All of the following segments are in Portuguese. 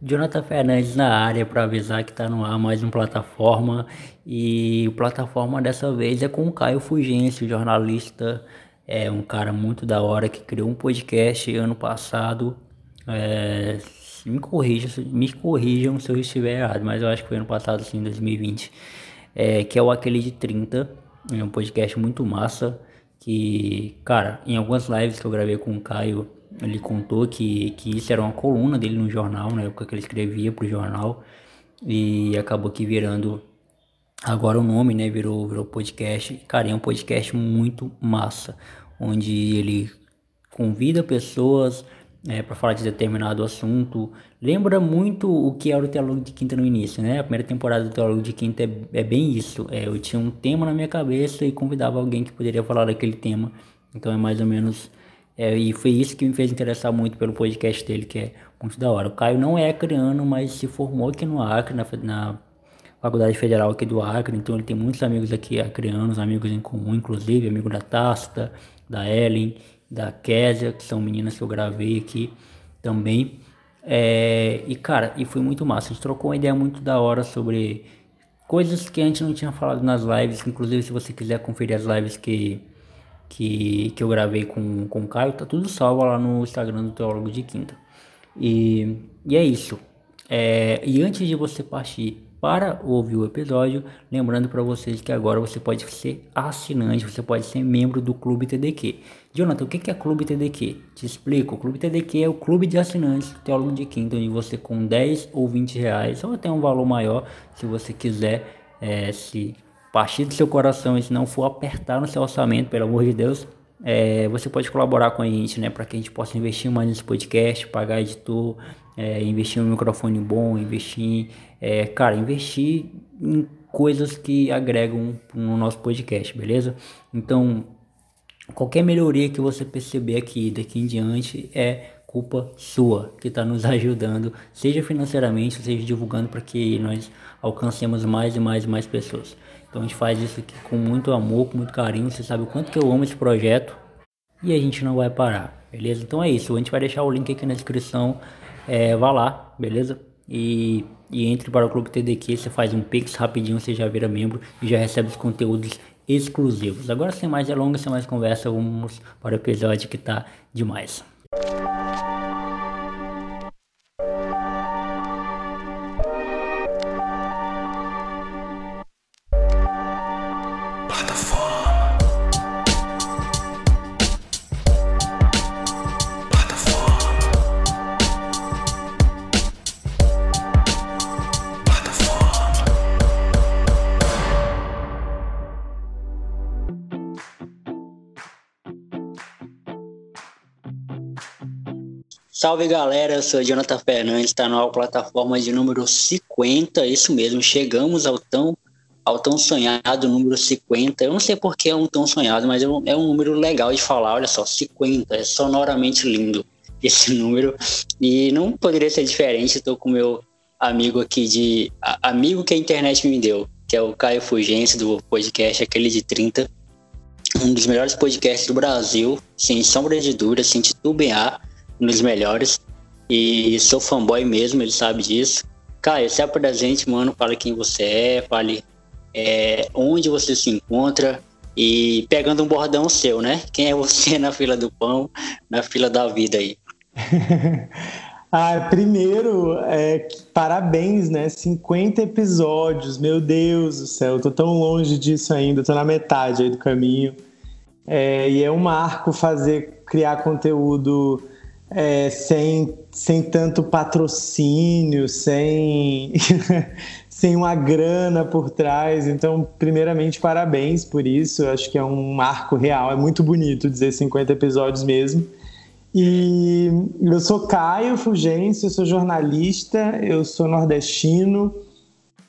Jonathan Fernandes na área para avisar que está no ar mais uma plataforma. E plataforma dessa vez é com o Caio Fugêncio, jornalista, é um cara muito da hora que criou um podcast ano passado. É, me corrijam, me corrijam se eu estiver errado, mas eu acho que foi ano passado, assim, 2020, é, que é o Aquele de 30, é um podcast muito massa que, cara, em algumas lives que eu gravei com o Caio ele contou que, que isso era uma coluna dele no jornal, na época que ele escrevia pro jornal, e acabou que virando agora o nome, né? Virou, virou podcast. Cara, é um podcast muito massa, onde ele convida pessoas é, para falar de determinado assunto. Lembra muito o que era o Teólogo de Quinta no início, né? A primeira temporada do Teólogo de Quinta é, é bem isso. É, eu tinha um tema na minha cabeça e convidava alguém que poderia falar daquele tema. Então é mais ou menos é, e foi isso que me fez interessar muito pelo podcast dele, que é muito da hora. O Caio não é acreano, mas se formou aqui no Acre, na, na Faculdade Federal aqui do Acre, então ele tem muitos amigos aqui acreanos, amigos em comum, inclusive, amigo da Tasta, da Ellen, da Késia, que são meninas que eu gravei aqui também. É, e cara, e foi muito massa. A gente trocou uma ideia muito da hora sobre coisas que a gente não tinha falado nas lives. Inclusive, se você quiser conferir as lives que que, que eu gravei com, com o Caio, tá tudo salvo lá no Instagram do Teólogo de Quinta. E, e é isso. É, e antes de você partir para ouvir o episódio, lembrando para vocês que agora você pode ser assinante, você pode ser membro do Clube TDQ. Jonathan, o que é Clube TDQ? Te explico. O Clube TDQ é o clube de assinantes do Teólogo de Quinta, onde você com 10 ou 20 reais, ou até um valor maior, se você quiser é, se partir do seu coração e se não for apertar no seu orçamento, pelo amor de Deus, é, você pode colaborar com a gente, né, para que a gente possa investir mais nesse podcast, pagar editor, é, investir em um microfone bom, investir, é, cara, investir em coisas que agregam no nosso podcast, beleza? Então, qualquer melhoria que você perceber aqui daqui em diante é culpa sua que está nos ajudando, seja financeiramente, seja divulgando para que nós alcancemos mais e mais e mais pessoas. Então a gente faz isso aqui com muito amor, com muito carinho. Você sabe o quanto que eu amo esse projeto. E a gente não vai parar, beleza? Então é isso. A gente vai deixar o link aqui na descrição. É, vá lá, beleza? E, e entre para o Clube TDQ. Você faz um pix rapidinho, você já vira membro e já recebe os conteúdos exclusivos. Agora sem mais delongas, sem mais conversa, vamos para o episódio que tá demais. Salve galera, eu sou Jonathan Fernandes, está na plataforma de número 50, isso mesmo, chegamos ao tão, ao tão sonhado número 50. Eu não sei por que é um tão sonhado, mas é um, é um número legal de falar, olha só, 50, é sonoramente lindo esse número. E não poderia ser diferente, estou com meu amigo aqui de. A, amigo que a internet me deu, que é o Caio Fugêncio, do podcast Aquele de 30. Um dos melhores podcasts do Brasil, sem sombra de dúvida, sem titubear um dos melhores. E sou fanboy mesmo, ele sabe disso. Caio, se apresente, mano, fale quem você é, fale é, onde você se encontra e pegando um bordão seu, né? Quem é você na fila do pão, na fila da vida aí? ah, primeiro, é, parabéns, né? 50 episódios, meu Deus do céu, tô tão longe disso ainda, tô na metade aí do caminho. É, e é um marco fazer, criar conteúdo é, sem, sem tanto patrocínio, sem, sem uma grana por trás. Então, primeiramente, parabéns por isso. acho que é um marco real. É muito bonito dizer 50 episódios mesmo. E eu sou Caio Fugêncio, eu sou jornalista, eu sou nordestino,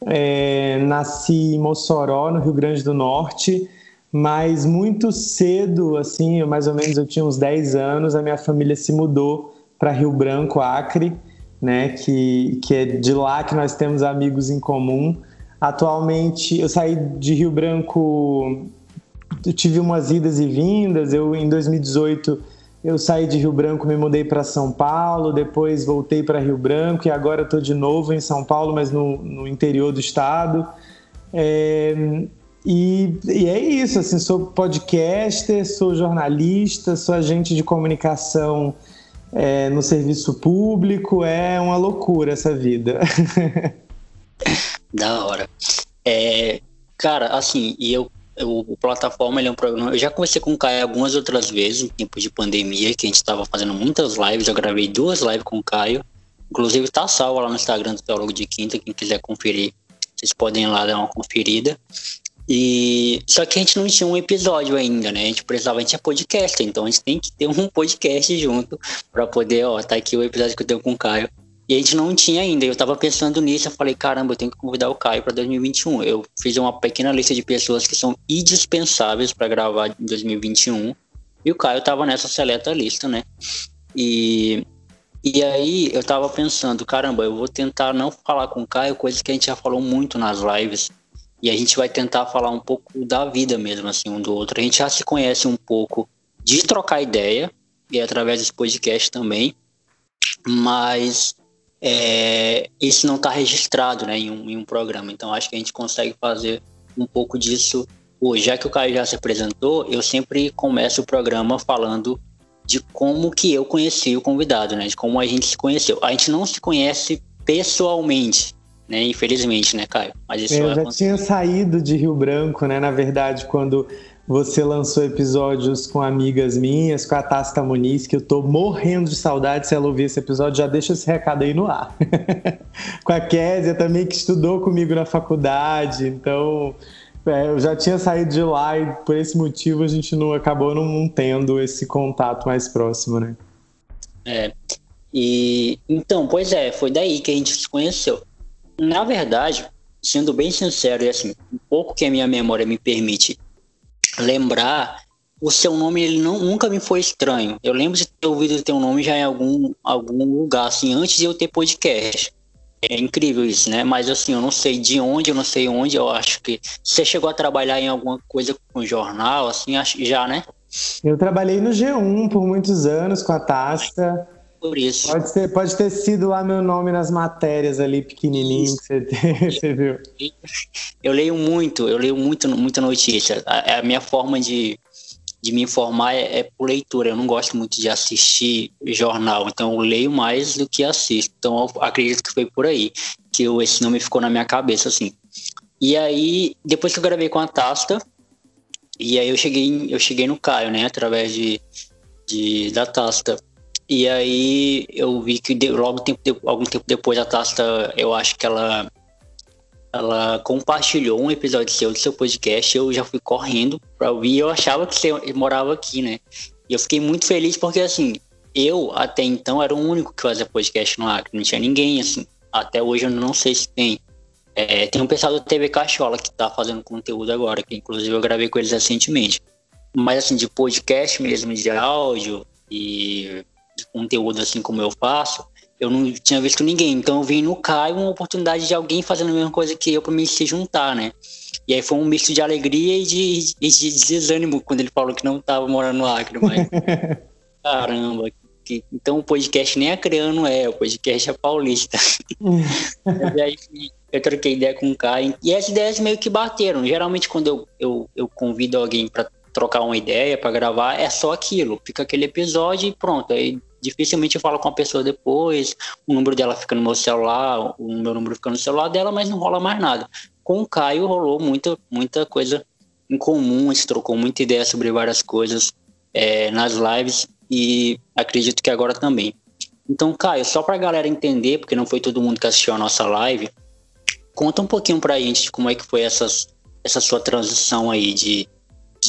é, nasci em Mossoró, no Rio Grande do Norte mas muito cedo, assim, mais ou menos eu tinha uns 10 anos, a minha família se mudou para Rio Branco, Acre, né, que, que é de lá que nós temos amigos em comum. Atualmente, eu saí de Rio Branco, eu tive umas idas e vindas, eu em 2018 eu saí de Rio Branco, me mudei para São Paulo, depois voltei para Rio Branco e agora estou de novo em São Paulo, mas no, no interior do estado. É, e, e, é isso, assim, sou podcaster, sou jornalista, sou agente de comunicação é, no serviço público, é uma loucura essa vida. da hora. É, cara, assim, e eu o, o Plataforma ele é um programa. Eu já conversei com o Caio algumas outras vezes, em tempo de pandemia, que a gente estava fazendo muitas lives. Eu gravei duas lives com o Caio. Inclusive está salvo lá no Instagram do Teólogo de Quinta. Quem quiser conferir, vocês podem ir lá dar uma conferida. E só que a gente não tinha um episódio ainda, né? A gente precisava, a gente é podcast, então a gente tem que ter um podcast junto para poder, ó, tá aqui o episódio que eu tenho com o Caio. E a gente não tinha ainda. Eu tava pensando nisso, eu falei, caramba, eu tenho que convidar o Caio para 2021. Eu fiz uma pequena lista de pessoas que são indispensáveis para gravar em 2021. E o Caio tava nessa seleta lista, né? E e aí eu tava pensando, caramba, eu vou tentar não falar com o Caio coisas que a gente já falou muito nas lives. E a gente vai tentar falar um pouco da vida mesmo, assim, um do outro. A gente já se conhece um pouco de trocar ideia, e através desse podcast também. Mas é, isso não está registrado né, em um, em, um, programa. Então acho que a gente consegue fazer um pouco disso hoje. Já que o Caio já se apresentou, eu sempre começo o programa falando de como que eu conheci o convidado, né? De como a gente se conheceu. A gente não se conhece pessoalmente, né? Infelizmente, né, Caio? Mas isso eu já tinha saído de Rio Branco, né? Na verdade, quando você lançou episódios com amigas minhas, com a Tasta Muniz, que eu tô morrendo de saudade se ela ouvir esse episódio, já deixa esse recado aí no ar. com a Késia também, que estudou comigo na faculdade, então é, eu já tinha saído de lá e por esse motivo a gente não acabou não tendo esse contato mais próximo, né? É. E então, pois é, foi daí que a gente se conheceu. Na verdade, sendo bem sincero e assim, um pouco que a minha memória me permite lembrar, o seu nome ele não, nunca me foi estranho. Eu lembro de ter ouvido o teu nome já em algum, algum lugar, assim, antes de eu ter podcast. É incrível isso, né? Mas assim, eu não sei de onde, eu não sei onde, eu acho que você chegou a trabalhar em alguma coisa com jornal, assim, já, né? Eu trabalhei no G1 por muitos anos com a Tasta por isso. Pode ter, pode ter sido lá meu nome nas matérias ali, pequenininho, que você, você, viu. Eu leio muito, eu leio muito, muita notícia. A, a minha forma de, de me informar é, é, por leitura. Eu não gosto muito de assistir jornal, então eu leio mais do que assisto. Então eu acredito que foi por aí que eu, esse nome ficou na minha cabeça, assim. E aí, depois que eu gravei com a Tasta, e aí eu cheguei, eu cheguei no Caio, né, através de, de da Tasta. E aí eu vi que logo tempo algum tempo depois a Tasta, eu acho que ela ela compartilhou um episódio seu do seu podcast, eu já fui correndo para ouvir, eu achava que você morava aqui, né? E eu fiquei muito feliz porque assim, eu até então era o único que fazia podcast no Acre, não tinha ninguém assim. Até hoje eu não sei se tem. É, tem um pessoal do TV Cachola que tá fazendo conteúdo agora, que inclusive eu gravei com eles recentemente. Mas assim, de podcast mesmo, de áudio e de conteúdo assim como eu faço, eu não tinha visto ninguém. Então eu vi no Caio uma oportunidade de alguém fazendo a mesma coisa que eu para mim se juntar, né? E aí foi um misto de alegria e de, de desânimo quando ele falou que não estava morando no Acre, mas caramba. Que, então o podcast nem acreano é, o podcast é paulista. e aí eu troquei ideia com o Caio e as ideias meio que bateram. Geralmente quando eu, eu, eu convido alguém para trocar uma ideia, para gravar, é só aquilo. Fica aquele episódio e pronto. Aí dificilmente eu falo com a pessoa depois, o número dela fica no meu celular, o meu número fica no celular dela, mas não rola mais nada. Com o Caio rolou muita, muita coisa em comum, gente trocou muita ideia sobre várias coisas é, nas lives e acredito que agora também. Então, Caio, só para a galera entender, porque não foi todo mundo que assistiu a nossa live, conta um pouquinho para a gente como é que foi essas, essa sua transição aí de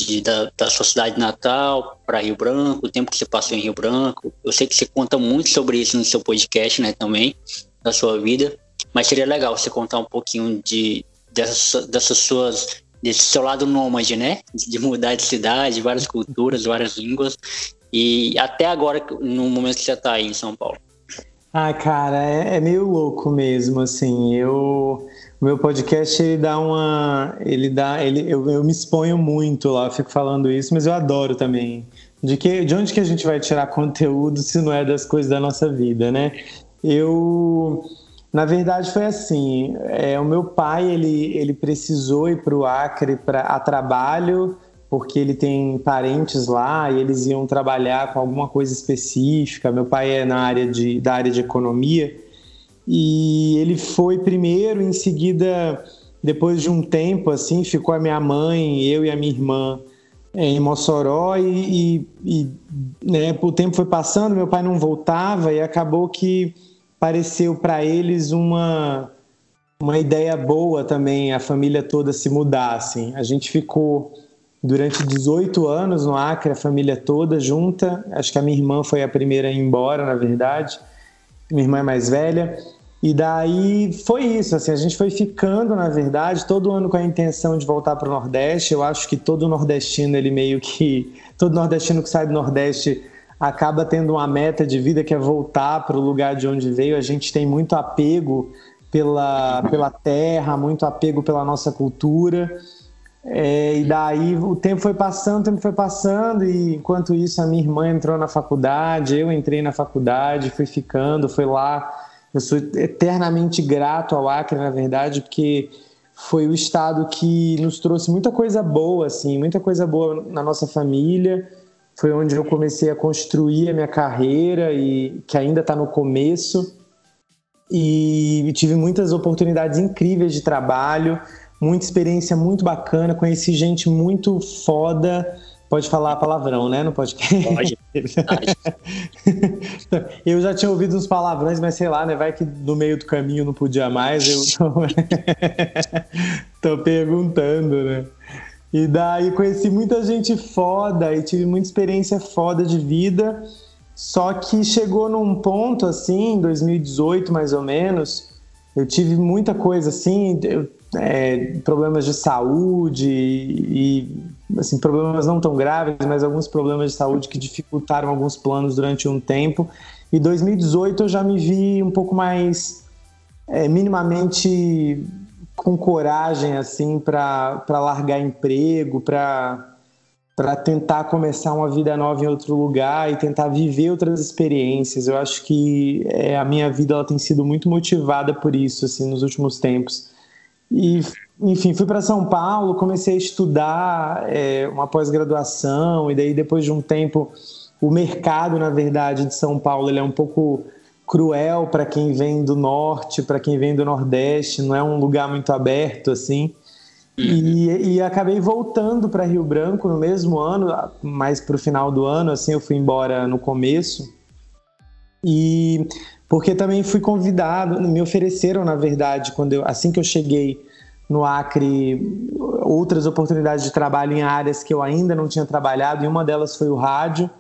de, da, da sua cidade natal para Rio Branco, o tempo que você passou em Rio Branco. Eu sei que você conta muito sobre isso no seu podcast, né, também, da sua vida. Mas seria legal você contar um pouquinho de, dessas, dessas suas desse seu lado nômade, né? De mudar de cidade, várias culturas, várias línguas. E até agora, no momento que você está aí em São Paulo. Ah, cara, é, é meio louco mesmo, assim. Eu meu podcast ele dá uma, ele dá, ele eu, eu me exponho muito lá, fico falando isso, mas eu adoro também de, que, de onde que a gente vai tirar conteúdo se não é das coisas da nossa vida, né? Eu, na verdade, foi assim. É, o meu pai ele, ele precisou ir para o Acre pra, a trabalho porque ele tem parentes lá e eles iam trabalhar com alguma coisa específica. Meu pai é na área de, da área de economia e ele foi primeiro, em seguida, depois de um tempo assim, ficou a minha mãe, eu e a minha irmã em Mossoró e, e, e né, o tempo foi passando, meu pai não voltava e acabou que pareceu para eles uma uma ideia boa também a família toda se mudar assim. A gente ficou durante 18 anos no Acre, a família toda junta. Acho que a minha irmã foi a primeira a ir embora, na verdade. Minha irmã é mais velha. E daí foi isso, assim, a gente foi ficando, na verdade, todo ano com a intenção de voltar para o Nordeste. Eu acho que todo nordestino, ele meio que. Todo nordestino que sai do Nordeste acaba tendo uma meta de vida que é voltar para o lugar de onde veio. A gente tem muito apego pela, pela terra, muito apego pela nossa cultura. É, e daí o tempo foi passando, o tempo foi passando, e enquanto isso a minha irmã entrou na faculdade, eu entrei na faculdade, fui ficando, fui lá eu sou eternamente grato ao Acre, na verdade, porque foi o estado que nos trouxe muita coisa boa, assim, muita coisa boa na nossa família. Foi onde eu comecei a construir a minha carreira e que ainda está no começo. E tive muitas oportunidades incríveis de trabalho, muita experiência muito bacana, conheci gente muito foda Pode falar palavrão, né? No podcast. Pode. eu já tinha ouvido uns palavrões, mas sei lá, né? Vai que no meio do caminho não podia mais. Eu tô, tô perguntando, né? E daí conheci muita gente foda e tive muita experiência foda de vida. Só que chegou num ponto assim, em 2018 mais ou menos, eu tive muita coisa assim, eu, é, problemas de saúde e assim, problemas não tão graves, mas alguns problemas de saúde que dificultaram alguns planos durante um tempo. E 2018 eu já me vi um pouco mais é, minimamente com coragem assim para largar emprego, para para tentar começar uma vida nova em outro lugar e tentar viver outras experiências. Eu acho que é, a minha vida ela tem sido muito motivada por isso assim nos últimos tempos. E enfim, fui para São Paulo, comecei a estudar é, uma pós-graduação, e daí depois de um tempo, o mercado, na verdade, de São Paulo ele é um pouco cruel para quem vem do norte, para quem vem do nordeste, não é um lugar muito aberto assim. E, uhum. e acabei voltando para Rio Branco no mesmo ano, mais para o final do ano, assim, eu fui embora no começo. E porque também fui convidado, me ofereceram, na verdade, quando eu, assim que eu cheguei no Acre outras oportunidades de trabalho em áreas que eu ainda não tinha trabalhado, e uma delas foi o rádio,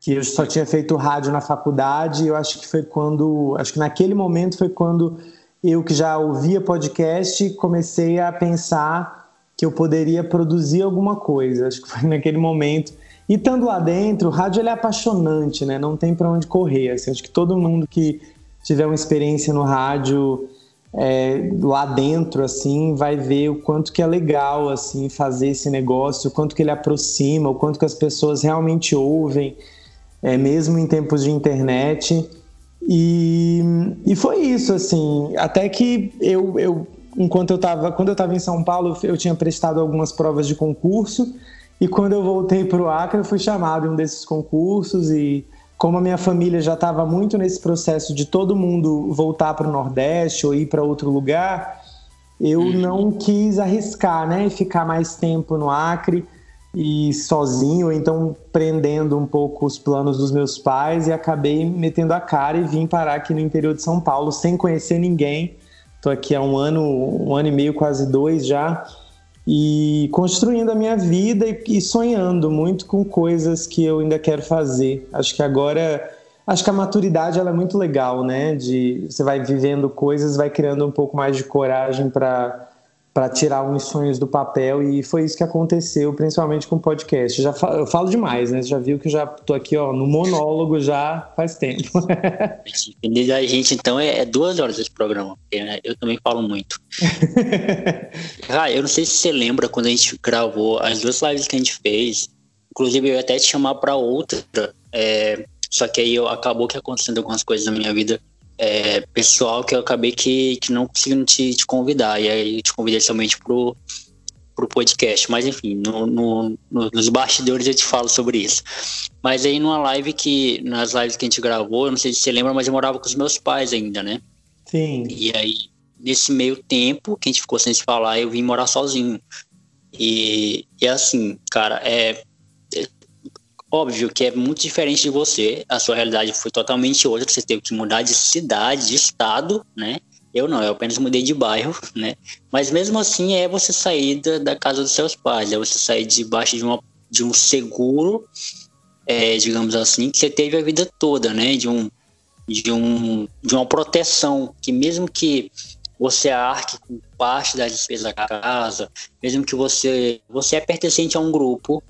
que eu só tinha feito rádio na faculdade, e eu acho que foi quando, acho que naquele momento foi quando eu que já ouvia podcast, comecei a pensar que eu poderia produzir alguma coisa. Acho que foi naquele momento. E estando lá dentro, o rádio é apaixonante, né? Não tem para onde correr. Assim, acho que todo mundo que tiver uma experiência no rádio é, lá dentro assim vai ver o quanto que é legal assim fazer esse negócio, o quanto que ele aproxima, o quanto que as pessoas realmente ouvem, é, mesmo em tempos de internet. E, e foi isso assim, até que eu, eu enquanto eu estava quando eu estava em São Paulo eu tinha prestado algumas provas de concurso e quando eu voltei para o Acre eu fui chamado em um desses concursos e como a minha família já estava muito nesse processo de todo mundo voltar para o Nordeste ou ir para outro lugar, eu uhum. não quis arriscar, né, e ficar mais tempo no Acre e sozinho, então prendendo um pouco os planos dos meus pais e acabei metendo a cara e vim parar aqui no interior de São Paulo sem conhecer ninguém. Estou aqui há um ano, um ano e meio, quase dois já e construindo a minha vida e, sonhando muito com coisas que eu ainda quero fazer. Acho que agora, acho que a maturidade ela é muito legal, né? De você vai vivendo coisas, vai criando um pouco mais de coragem para para tirar uns sonhos do papel e foi isso que aconteceu, principalmente com o podcast. Já falo, eu falo demais, né? Você já viu que eu já tô aqui, ó, no monólogo já faz tempo. Dependendo da gente, então, é, é, duas horas esse programa, porque né, eu também falo muito. ah, eu não sei se você lembra quando a gente gravou as duas lives que a gente fez, inclusive eu ia até te chamar para outra, é, só que aí eu, acabou que acontecendo algumas coisas na minha vida é, pessoal que eu acabei que, que não conseguindo te, te convidar. E aí eu te convidei somente pro, pro podcast. Mas enfim, no, no, no, nos bastidores eu te falo sobre isso. Mas aí numa live que. Nas lives que a gente gravou, eu não sei se você lembra, mas eu morava com os meus pais ainda, né? Sim. E aí, nesse meio tempo que a gente ficou sem se falar, eu vim morar sozinho. E, e assim, cara, é, é óbvio que é muito diferente de você. A sua realidade foi totalmente outra. Você teve que mudar de cidade, de estado, né? Eu não, eu apenas mudei de bairro, né? Mas mesmo assim é você sair da, da casa dos seus pais, é você sair debaixo de, uma, de um seguro, é, digamos assim, que você teve a vida toda, né? De, um, de, um, de uma proteção, que mesmo que você arque com parte das despesas da casa, mesmo que você, você é pertencente a um grupo,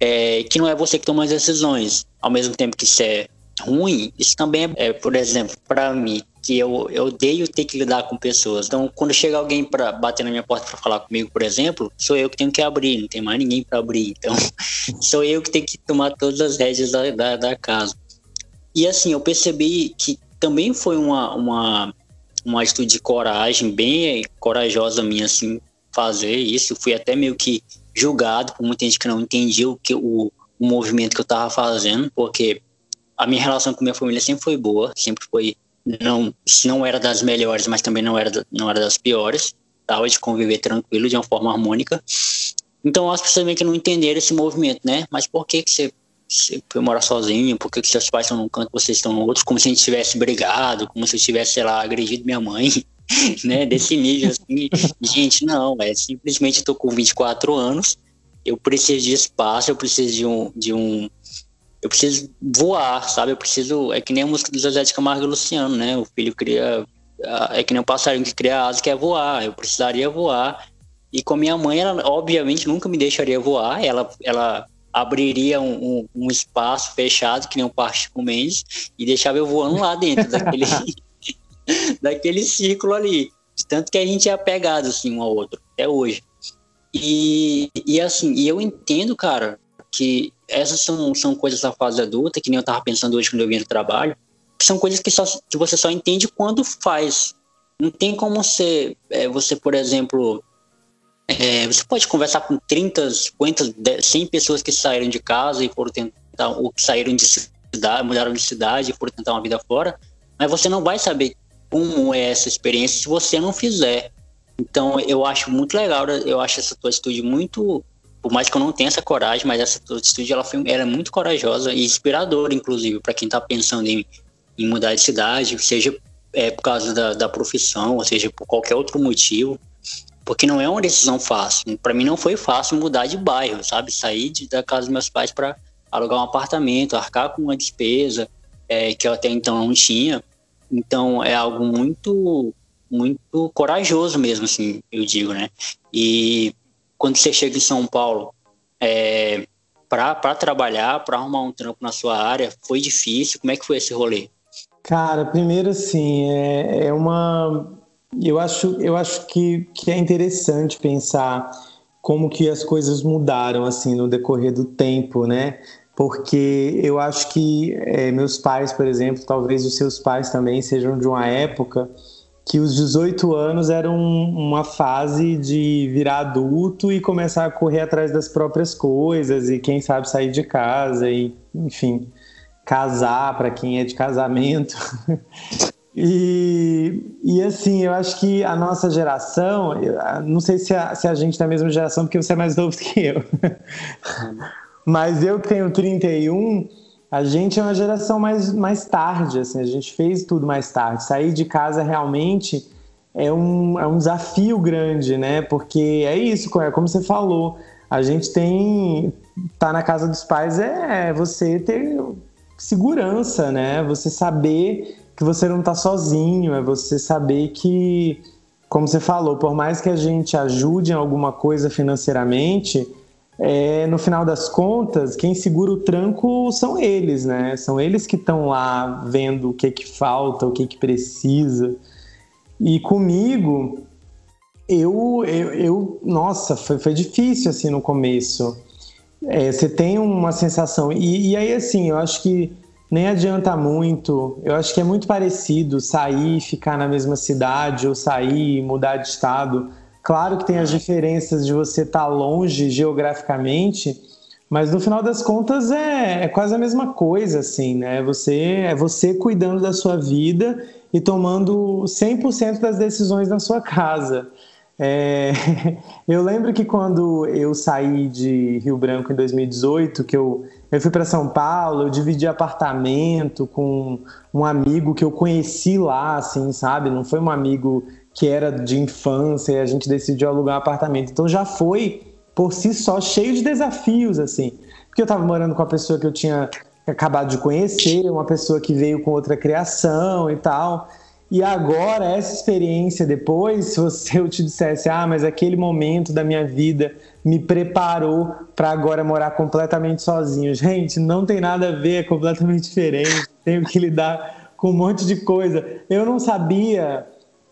é, que não é você que toma as decisões, ao mesmo tempo que isso é ruim, isso também é, é por exemplo, para mim, que eu, eu odeio ter que lidar com pessoas. Então, quando chega alguém para bater na minha porta para falar comigo, por exemplo, sou eu que tenho que abrir, não tem mais ninguém para abrir. Então, sou eu que tenho que tomar todas as rédeas da, da, da, casa. E assim, eu percebi que também foi uma, uma, uma atitude de coragem, bem corajosa minha, assim, fazer isso. Fui até meio que julgado por muita gente que não entendia o, que, o, o movimento que eu estava fazendo, porque a minha relação com minha família sempre foi boa, sempre foi não, não era das melhores, mas também não era, não era das piores. Tava de conviver tranquilo, de uma forma harmônica. Então as pessoas meio que não entenderam esse movimento, né? Mas por que, que você, você foi morar sozinho? Por que, que seus pais estão num canto vocês estão no outro? Como se a gente tivesse brigado, como se eu tivesse, sei lá, agredido minha mãe, né? Desse nível, assim. gente, não, é simplesmente tô com 24 anos, eu preciso de espaço, eu preciso de um, de um eu preciso voar, sabe? Eu preciso. É que nem a música do Zezé de Camargo e Luciano, né? O filho cria. É que nem um passarinho que cria asa quer voar. Eu precisaria voar. E com a minha mãe, ela obviamente nunca me deixaria voar. Ela, ela abriria um, um, um espaço fechado, que nem um Parque Mendes, e deixava eu voando lá dentro daquele, daquele ciclo ali. Tanto que a gente é apegado assim um ao outro, até hoje. E, e assim, e eu entendo, cara, que essas são, são coisas da fase adulta, que nem eu estava pensando hoje quando eu vim do trabalho, que são coisas que, só, que você só entende quando faz. Não tem como você, é, você por exemplo, é, você pode conversar com 30, 50, 100 pessoas que saíram de casa e foram tentar, ou que saíram de cidade, mudaram de cidade e foram tentar uma vida fora, mas você não vai saber como é essa experiência se você não fizer. Então, eu acho muito legal, eu acho essa tua atitude muito por mais que eu não tenha essa coragem, mas essa atitude ela foi, era muito corajosa e inspiradora, inclusive, para quem está pensando em, em, mudar de cidade, seja é, por causa da, da profissão, ou seja por qualquer outro motivo, porque não é uma decisão fácil. Para mim não foi fácil mudar de bairro, sabe? Sair de, da casa dos meus pais para alugar um apartamento, arcar com uma despesa é, que eu até então não tinha. Então é algo muito muito corajoso mesmo, assim, eu digo, né? E quando você chega em São Paulo é, para trabalhar, para arrumar um trampo na sua área, foi difícil? Como é que foi esse rolê? Cara, primeiro assim, é, é uma. Eu acho, eu acho que, que é interessante pensar como que as coisas mudaram assim no decorrer do tempo, né? Porque eu acho que é, meus pais, por exemplo, talvez os seus pais também sejam de uma época que os 18 anos eram uma fase de virar adulto e começar a correr atrás das próprias coisas e quem sabe sair de casa e, enfim, casar para quem é de casamento. e, e assim, eu acho que a nossa geração, não sei se a, se a gente é da mesma geração, porque você é mais novo que eu, mas eu que tenho 31 a gente é uma geração mais, mais tarde, assim, a gente fez tudo mais tarde. Sair de casa realmente é um, é um desafio grande, né? Porque é isso, é como você falou, a gente tem. tá na casa dos pais é você ter segurança, né? Você saber que você não tá sozinho, é você saber que, como você falou, por mais que a gente ajude em alguma coisa financeiramente, é, no final das contas, quem segura o tranco são eles, né? São eles que estão lá vendo o que que falta, o que que precisa. E comigo, eu, eu, eu nossa, foi, foi difícil assim no começo. é, você tem uma sensação. E, e aí, assim, eu acho que nem adianta muito. Eu acho que é muito parecido sair e ficar na mesma cidade, ou sair e mudar de estado. Claro que tem as diferenças de você estar tá longe geograficamente, mas no final das contas é, é, quase a mesma coisa, assim, né? Você, é você cuidando da sua vida e tomando 100% das decisões na sua casa. É, eu lembro que quando eu saí de Rio Branco em 2018, que eu, eu fui para São Paulo, eu dividi apartamento com um amigo que eu conheci lá, assim, sabe? Não foi um amigo que era de infância e a gente decidiu alugar um apartamento. Então já foi por si só cheio de desafios, assim. Porque eu estava morando com uma pessoa que eu tinha acabado de conhecer, uma pessoa que veio com outra criação e tal. E agora, essa experiência depois, se você eu te dissesse, ah, mas aquele momento da minha vida me preparou para agora morar completamente sozinho. Gente, não tem nada a ver, é completamente diferente. Tenho que lidar com um monte de coisa. Eu não sabia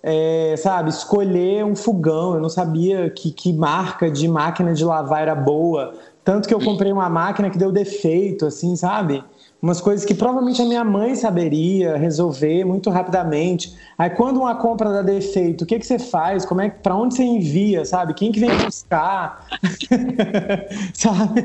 é, sabe, escolher um fogão. Eu não sabia que, que marca de máquina de lavar era boa. Tanto que eu comprei uma máquina que deu defeito, assim, sabe? Umas coisas que provavelmente a minha mãe saberia resolver muito rapidamente. Aí quando uma compra dá defeito, o que, que você faz? Como é para onde você envia, sabe? Quem que vem buscar? sabe?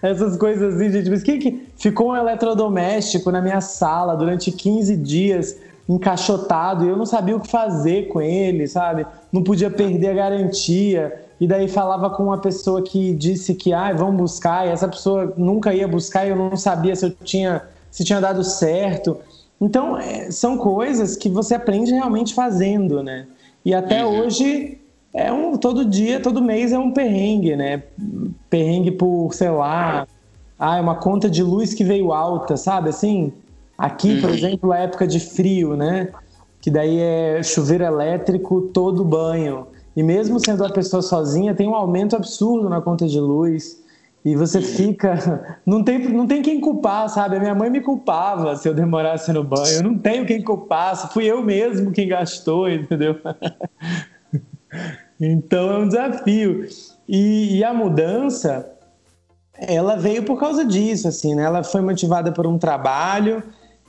Essas coisas assim, gente. Mas quem que ficou um eletrodoméstico na minha sala durante 15 dias? Encaixotado e eu não sabia o que fazer com ele, sabe? Não podia perder a garantia. E daí falava com uma pessoa que disse que ah, vão buscar, e essa pessoa nunca ia buscar e eu não sabia se eu tinha se tinha dado certo. Então, é, são coisas que você aprende realmente fazendo, né? E até uhum. hoje é um todo dia, todo mês é um perrengue, né? Perrengue por, sei lá, ah, é uma conta de luz que veio alta, sabe? Assim, Aqui, por uhum. exemplo, é época de frio, né? Que daí é chuveiro elétrico todo banho. E mesmo sendo a pessoa sozinha, tem um aumento absurdo na conta de luz. E você uhum. fica. Não tem, não tem quem culpar, sabe? A minha mãe me culpava se eu demorasse no banho. Eu não tenho quem culpar, fui eu mesmo quem gastou, entendeu? então é um desafio. E, e, a mudança, ela veio por causa disso, assim, né? Ela foi motivada por um trabalho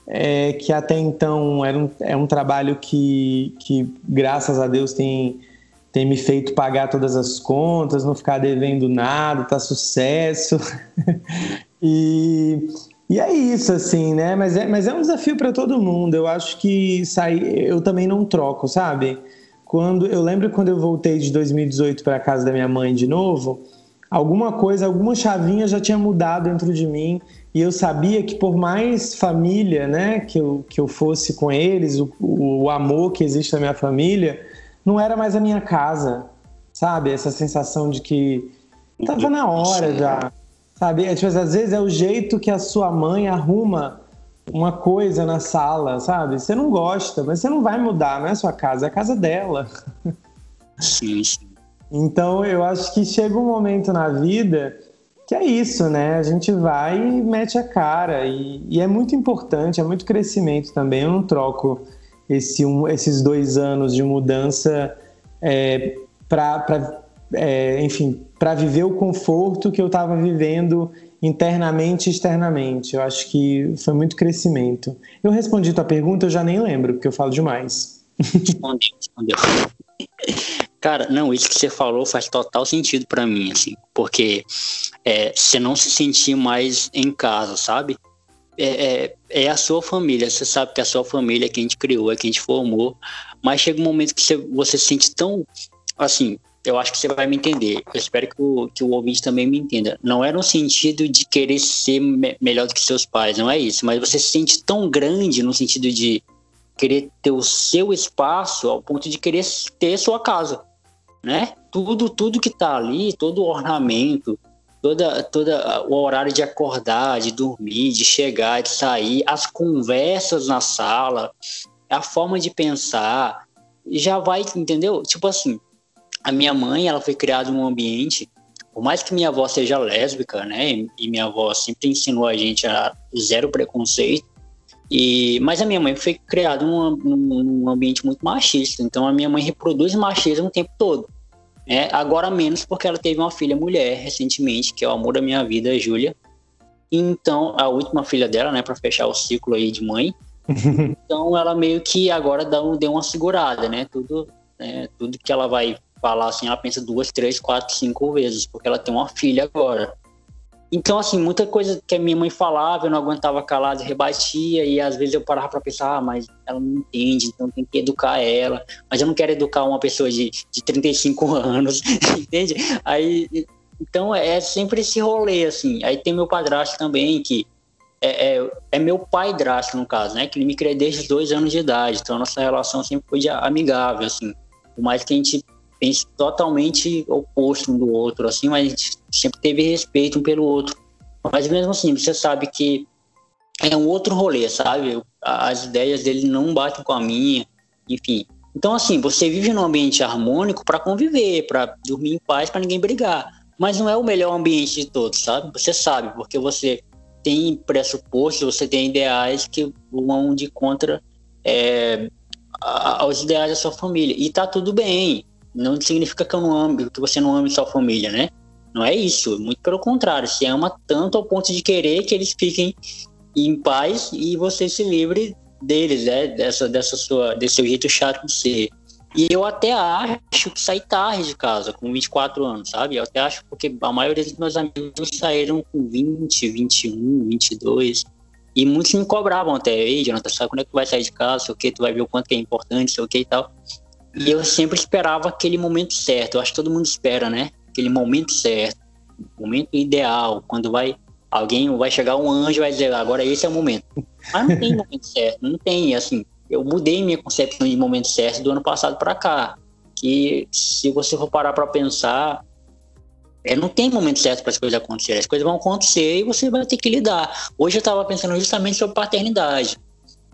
é, que até então era um, é um trabalho que, que, graças a Deus, tem, tem me feito pagar todas as contas, não ficar devendo nada, tá sucesso. e, e é isso, assim, né? Mas é, mas é um desafio para todo mundo. Eu acho que sair, eu também não troco, sabe? Quando eu lembro quando eu voltei de 2018 para casa da minha mãe de novo, alguma coisa, alguma chavinha já tinha mudado dentro de mim e eu sabia que por mais família, né, que eu, que eu fosse com eles, o, o amor que existe na minha família, não era mais a minha casa, sabe? Essa sensação de que tava na hora já, sabe? É, tipo, às vezes é o jeito que a sua mãe arruma uma coisa na sala, sabe? Você não gosta, mas você não vai mudar, não é a sua casa, é a casa dela. Sim, sim. Então eu acho que chega um momento na vida que é isso, né? A gente vai e mete a cara. E, e é muito importante, é muito crescimento também. Eu não troco esse um, esses dois anos de mudança é, para, é, enfim, para viver o conforto que eu estava vivendo internamente e externamente. Eu acho que foi muito crescimento. Eu respondi tua pergunta, eu já nem lembro, porque eu falo demais. Respondeu, respondeu. Cara, não, isso que você falou faz total sentido para mim, assim, porque é, você não se sentir mais em casa, sabe? É, é, é, a sua família, você sabe que é a sua família é quem te criou, é quem te formou, mas chega um momento que você, você se sente tão, assim, eu acho que você vai me entender, eu espero que o, que o ouvinte também me entenda, não é no sentido de querer ser me melhor do que seus pais, não é isso, mas você se sente tão grande no sentido de querer ter o seu espaço ao ponto de querer ter sua casa né? Tudo, tudo que tá ali, todo o ornamento, toda, toda o horário de acordar, de dormir, de chegar, de sair, as conversas na sala, a forma de pensar, já vai, entendeu? Tipo assim, a minha mãe, ela foi criada num ambiente, por mais que minha avó seja lésbica, né? E minha avó sempre ensinou a gente a zero preconceito. E, mas a minha mãe foi criada num, num, ambiente muito machista, então a minha mãe reproduz machismo o tempo todo. É, agora menos porque ela teve uma filha mulher recentemente, que é o amor da minha vida, a Júlia. Então, a última filha dela, né, para fechar o ciclo aí de mãe. então, ela meio que agora deu, deu uma segurada, né? Tudo, né, tudo que ela vai falar assim, ela pensa duas, três, quatro, cinco vezes, porque ela tem uma filha agora. Então, assim, muita coisa que a minha mãe falava, eu não aguentava calado, rebatia, e às vezes eu parava para pensar, ah, mas ela não entende, então tem que educar ela. Mas eu não quero educar uma pessoa de, de 35 anos, entende? Aí, então é sempre esse rolê, assim. Aí tem meu padrasto também, que é, é, é meu pai drasto, no caso, né? Que ele me criou desde os dois anos de idade, então a nossa relação sempre foi amigável, assim. Por mais que a gente pense totalmente oposto um do outro, assim, mas a gente sempre teve respeito um pelo outro. Mas mesmo assim, você sabe que é um outro rolê, sabe? As ideias dele não batem com a minha, enfim. Então, assim, você vive num ambiente harmônico para conviver, para dormir em paz, para ninguém brigar. Mas não é o melhor ambiente de todos, sabe? Você sabe, porque você tem pressupostos, você tem ideais que vão de contra é, aos ideais da sua família. E tá tudo bem não significa que eu não ame, que você não ame sua família, né? Não é isso, muito pelo contrário, se ama tanto ao ponto de querer que eles fiquem em paz e você se livre deles, né? Dessa, dessa sua, desse seu jeito chato de ser. E eu até acho que saí tarde de casa, com 24 anos, sabe? Eu até acho porque a maioria dos meus amigos saíram com 20, 21, 22. E muitos me cobravam até, ei, Jonathan, sabe quando é que tu vai sair de casa, sei o que, tu vai ver o quanto que é importante, sei o que e tal. E eu sempre esperava aquele momento certo. Eu acho que todo mundo espera, né? Aquele momento certo, momento ideal, quando vai alguém vai chegar um anjo e vai dizer agora esse é o momento. Mas não tem momento certo, não tem assim. Eu mudei minha concepção de momento certo do ano passado para cá. Que se você for parar para pensar, é, não tem momento certo para as coisas acontecerem. As coisas vão acontecer e você vai ter que lidar. Hoje eu estava pensando justamente sobre paternidade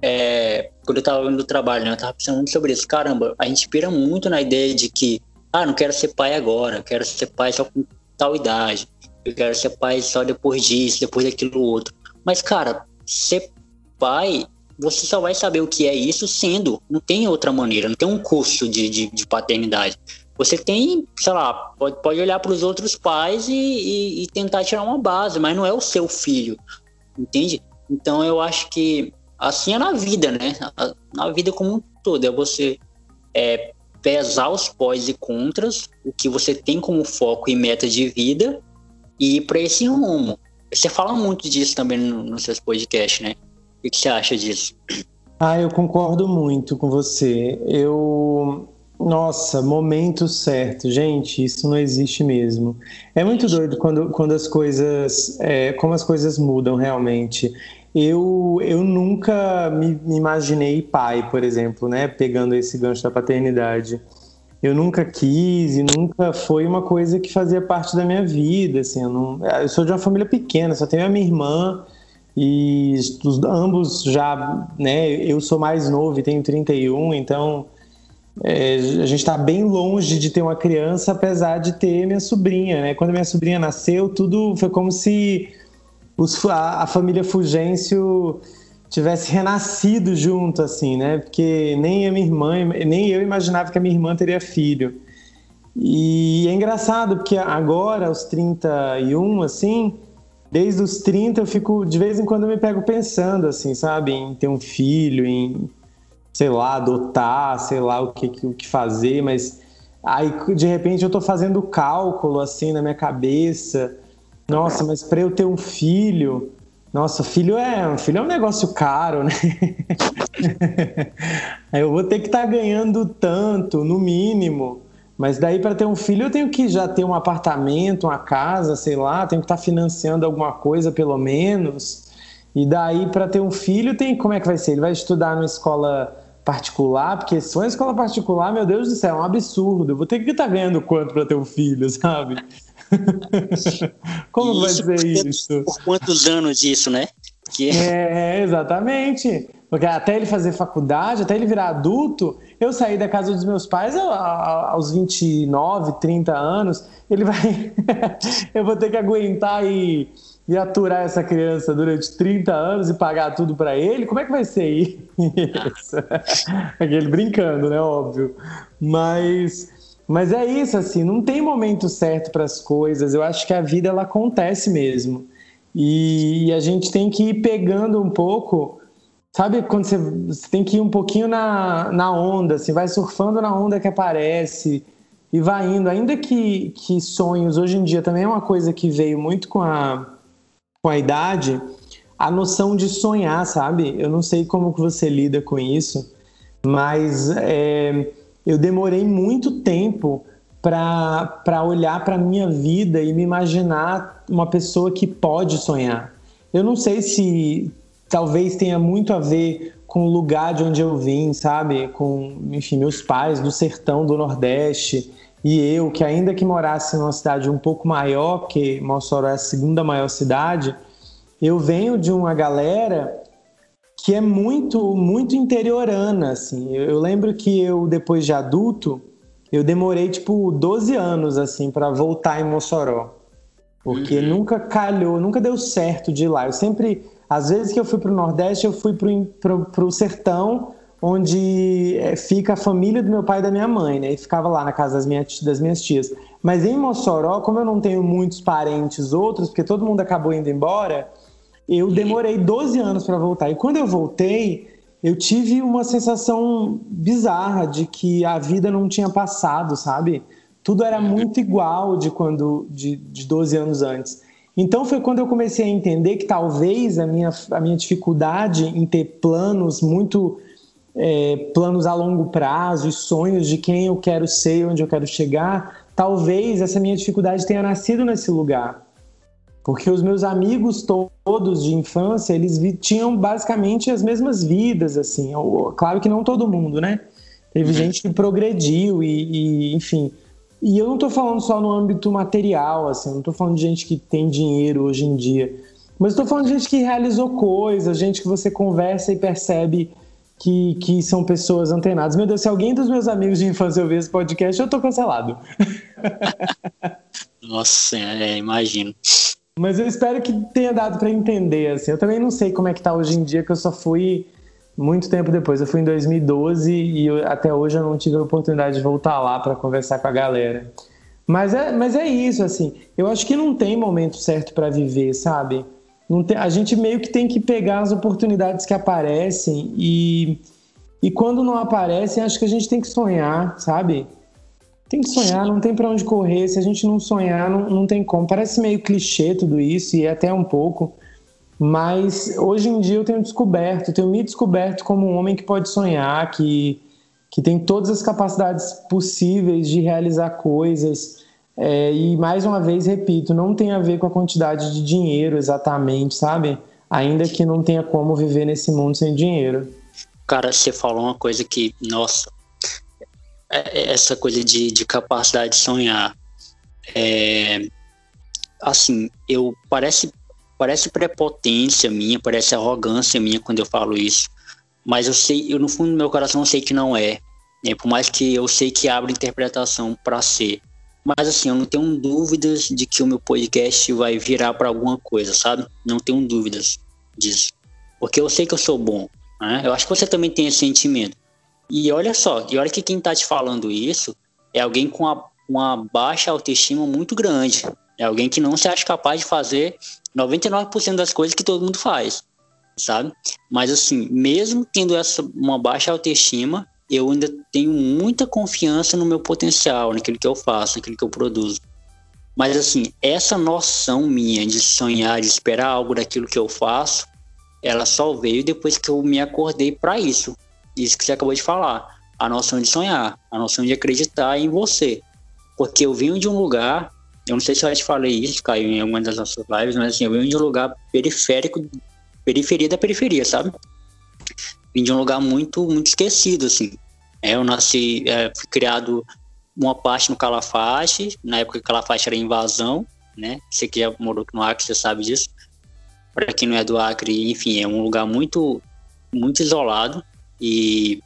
é, quando eu tava do trabalho, né, eu tava pensando muito sobre isso. Caramba, a gente pira muito na ideia de que, ah, não quero ser pai agora, quero ser pai só com tal idade, eu quero ser pai só depois disso, depois daquilo outro. Mas, cara, ser pai, você só vai saber o que é isso sendo, não tem outra maneira, não tem um curso de, de, de paternidade. Você tem, sei lá, pode, pode olhar para os outros pais e, e, e tentar tirar uma base, mas não é o seu filho, entende? Então eu acho que assim é na vida, né? Na vida como um todo, é você é, pesar os pós e contras, o que você tem como foco e meta de vida e ir para esse rumo. Você fala muito disso também nos no seus podcasts, né? O que você acha disso? Ah, eu concordo muito com você. Eu. Nossa, momento certo. Gente, isso não existe mesmo. É muito doido quando, quando as coisas. É, como as coisas mudam realmente. Eu, eu nunca me, me imaginei pai, por exemplo, né? Pegando esse gancho da paternidade. Eu nunca quis e nunca foi uma coisa que fazia parte da minha vida. Assim, eu, não, eu sou de uma família pequena, só tenho a minha irmã e os, ambos já, né? Eu sou mais novo e tenho 31, então é, a gente está bem longe de ter uma criança, apesar de ter minha sobrinha, né? Quando minha sobrinha nasceu, tudo foi como se os, a, a, família Fugêncio tivesse renascido junto, assim, né? Porque nem a minha irmã, nem eu imaginava que a minha irmã teria filho. E é engraçado, porque agora, aos 31, assim, desde os 30 eu fico, de vez em quando eu me pego pensando, assim, sabe? Em ter um filho, em, sei lá, adotar, sei lá o que, o que fazer, mas aí, de repente, eu tô fazendo cálculo, assim, na minha cabeça nossa, mas para eu ter um filho, nossa, filho é, filho é um negócio caro, né? eu vou ter que estar tá ganhando tanto, no mínimo. Mas daí para ter um filho eu tenho que já ter um apartamento, uma casa, sei lá, tenho que estar tá financiando alguma coisa pelo menos. E daí para ter um filho tem como é que vai ser? Ele vai estudar numa escola particular, porque se for uma escola particular, meu Deus do céu, é um absurdo. Eu vou ter que estar tá ganhando quanto para ter um filho, sabe? Como isso vai ser isso? Por quantos anos isso, né? Que... É, exatamente. Porque até ele fazer faculdade, até ele virar adulto, eu saí da casa dos meus pais aos 29, 30 anos, ele vai. eu vou ter que aguentar e, e aturar essa criança durante 30 anos e pagar tudo para ele. Como é que vai ser isso? Aquele brincando, né? Óbvio. Mas Mas é isso, assim, não tem momento certo para as coisas. Eu acho que a vida ela acontece mesmo. E a gente tem que ir pegando um pouco, sabe quando você, você tem que ir um pouquinho na, na onda, assim, vai surfando na onda que aparece e vai indo. Ainda que, que sonhos, hoje em dia também é uma coisa que veio muito com a, com a idade, a noção de sonhar, sabe? Eu não sei como que você lida com isso, mas é, eu demorei muito tempo para olhar para a minha vida e me imaginar uma pessoa que pode sonhar. Eu não sei se talvez tenha muito a ver com o lugar de onde eu vim, sabe? Com, enfim, meus pais do sertão do Nordeste e eu, que ainda que morasse numa cidade um pouco maior, porque Mossoró é a segunda maior cidade, eu venho de uma galera que é muito, muito interiorana, assim. Eu, eu lembro que eu, depois de adulto, eu demorei tipo 12 anos assim para voltar em Mossoró. Porque uhum. nunca calhou, nunca deu certo de ir lá. Eu sempre, às vezes que eu fui para o Nordeste, eu fui para o sertão, onde é, fica a família do meu pai e da minha mãe, né? E ficava lá na casa das minhas, das minhas tias. Mas em Mossoró, como eu não tenho muitos parentes outros, porque todo mundo acabou indo embora, eu demorei 12 anos para voltar. E quando eu voltei, eu tive uma sensação bizarra de que a vida não tinha passado, sabe? Tudo era muito igual de quando de, de 12 anos antes. Então foi quando eu comecei a entender que talvez a minha, a minha dificuldade em ter planos muito é, planos a longo prazo e sonhos de quem eu quero ser, onde eu quero chegar, talvez essa minha dificuldade tenha nascido nesse lugar. Porque os meus amigos todos de infância, eles tinham basicamente as mesmas vidas, assim. Claro que não todo mundo, né? Teve uhum. gente que progrediu e, e, enfim. E eu não estou falando só no âmbito material, assim. Não estou falando de gente que tem dinheiro hoje em dia. Mas estou falando de gente que realizou coisas, gente que você conversa e percebe que, que são pessoas antenadas. Meu Deus, se alguém dos meus amigos de infância ouvir esse podcast, eu tô cancelado. Nossa, é, imagino. Mas eu espero que tenha dado para entender, assim. Eu também não sei como é que tá hoje em dia, que eu só fui muito tempo depois. Eu fui em 2012 e eu, até hoje eu não tive a oportunidade de voltar lá para conversar com a galera. Mas é, mas é isso, assim. Eu acho que não tem momento certo para viver, sabe? Não tem, a gente meio que tem que pegar as oportunidades que aparecem e, e quando não aparecem, acho que a gente tem que sonhar, sabe? Tem que sonhar, não tem para onde correr. Se a gente não sonhar, não, não tem como. Parece meio clichê tudo isso, e é até um pouco. Mas hoje em dia eu tenho descoberto, tenho me descoberto como um homem que pode sonhar, que, que tem todas as capacidades possíveis de realizar coisas. É, e mais uma vez, repito, não tem a ver com a quantidade de dinheiro exatamente, sabe? Ainda que não tenha como viver nesse mundo sem dinheiro. Cara, você falou uma coisa que, nossa, essa coisa de, de capacidade de sonhar. É, assim, eu parece parece prepotência minha, parece arrogância minha quando eu falo isso, mas eu sei, eu no fundo do meu coração eu sei que não é, né? por mais que eu sei que abre interpretação para ser. Mas assim, eu não tenho dúvidas de que o meu podcast vai virar para alguma coisa, sabe? Não tenho dúvidas disso. Porque eu sei que eu sou bom, né? Eu acho que você também tem esse sentimento. E olha só, e olha que quem está te falando isso é alguém com uma baixa autoestima muito grande. É alguém que não se acha capaz de fazer 99% das coisas que todo mundo faz, sabe? Mas assim, mesmo tendo essa uma baixa autoestima, eu ainda tenho muita confiança no meu potencial, naquilo que eu faço, naquilo que eu produzo. Mas assim, essa noção minha de sonhar, de esperar algo daquilo que eu faço, ela só veio depois que eu me acordei para isso, isso que você acabou de falar, a noção de sonhar, a noção de acreditar em você. Porque eu vim de um lugar, eu não sei se eu já te falei isso, caiu em alguma das nossas lives, mas assim, eu vim de um lugar periférico, periferia da periferia, sabe? Vim de um lugar muito, muito esquecido, assim. É, eu nasci, é, fui criado uma parte no Calafate, na época que Calafate era invasão, né? Você que já morou no Acre, você sabe disso. Para quem não é do Acre, enfim, é um lugar muito, muito isolado. E,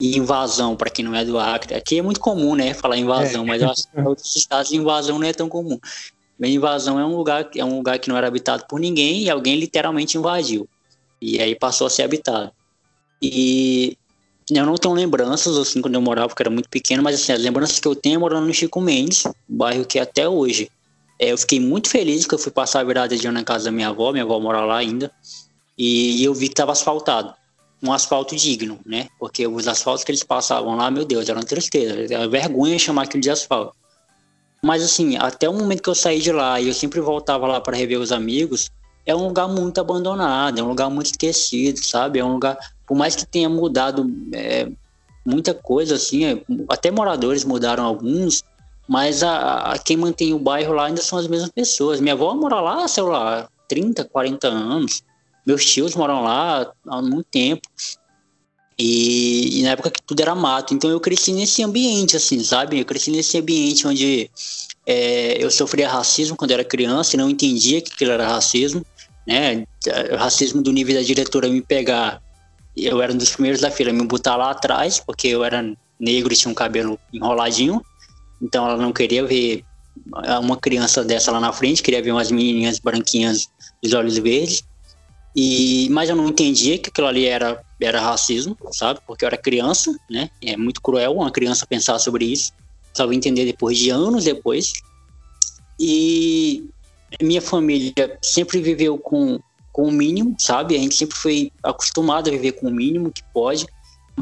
e invasão, para quem não é do Acre, aqui é muito comum, né, falar invasão, é. mas eu acho que em outros estados invasão não é tão comum. A invasão é um lugar é um lugar que não era habitado por ninguém e alguém literalmente invadiu. E aí passou a ser habitado. E eu não tenho lembranças, assim, quando eu morava, porque era muito pequeno, mas assim, as lembranças que eu tenho é morando no Chico Mendes, bairro que é até hoje. É, eu fiquei muito feliz que eu fui passar a virada de ano na casa da minha avó, minha avó mora lá ainda, e eu vi que estava asfaltado. Um asfalto digno, né? Porque os asfaltos que eles passavam lá, meu Deus, era uma tristeza, era vergonha chamar aquilo de asfalto. Mas assim, até o momento que eu saí de lá e eu sempre voltava lá para rever os amigos, é um lugar muito abandonado, é um lugar muito esquecido, sabe? É um lugar, por mais que tenha mudado é, muita coisa, assim, é, até moradores mudaram alguns, mas a, a, quem mantém o bairro lá ainda são as mesmas pessoas. Minha avó mora lá, sei lá, 30, 40 anos. Meus tios moram lá há muito tempo. E, e, na época que tudo era mato. Então eu cresci nesse ambiente, assim, sabe? Eu cresci nesse ambiente onde é, eu sofria racismo quando era criança e não entendia que aquilo era racismo né? Racismo do nível da diretora me pegar. Eu era um dos primeiros da fila, me botar lá atrás, porque eu era negro e tinha um cabelo enroladinho. Então ela não queria ver uma criança dessa lá na frente, queria ver umas menininhas branquinhas de olhos verdes. E, mas eu não entendia que aquilo ali era, era racismo, sabe? Porque eu era criança, né? É muito cruel uma criança pensar sobre isso. Só vou entender depois de anos depois. E minha família sempre viveu com, com o mínimo, sabe? A gente sempre foi acostumado a viver com o mínimo que pode.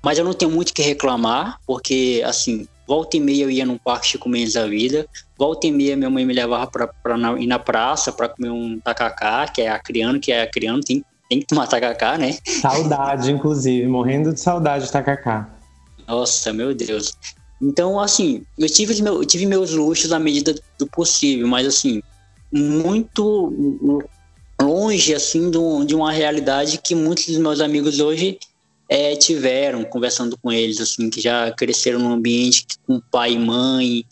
Mas eu não tenho muito que reclamar, porque, assim, volta e meia eu ia num parque Chico Mendes da vida, volta e meia minha mãe me levava na, ir na praça para comer um tacacá, que é acriano, que é acriano, tem, tem que tomar tacacá, né? Saudade, inclusive, morrendo de saudade de tacacá. Nossa, meu Deus. Então, assim, eu tive, eu tive meus luxos à medida do possível, mas, assim, muito longe assim de, uma realidade que muitos dos meus amigos hoje é, tiveram conversando com eles assim que já cresceram num ambiente com pai e mãe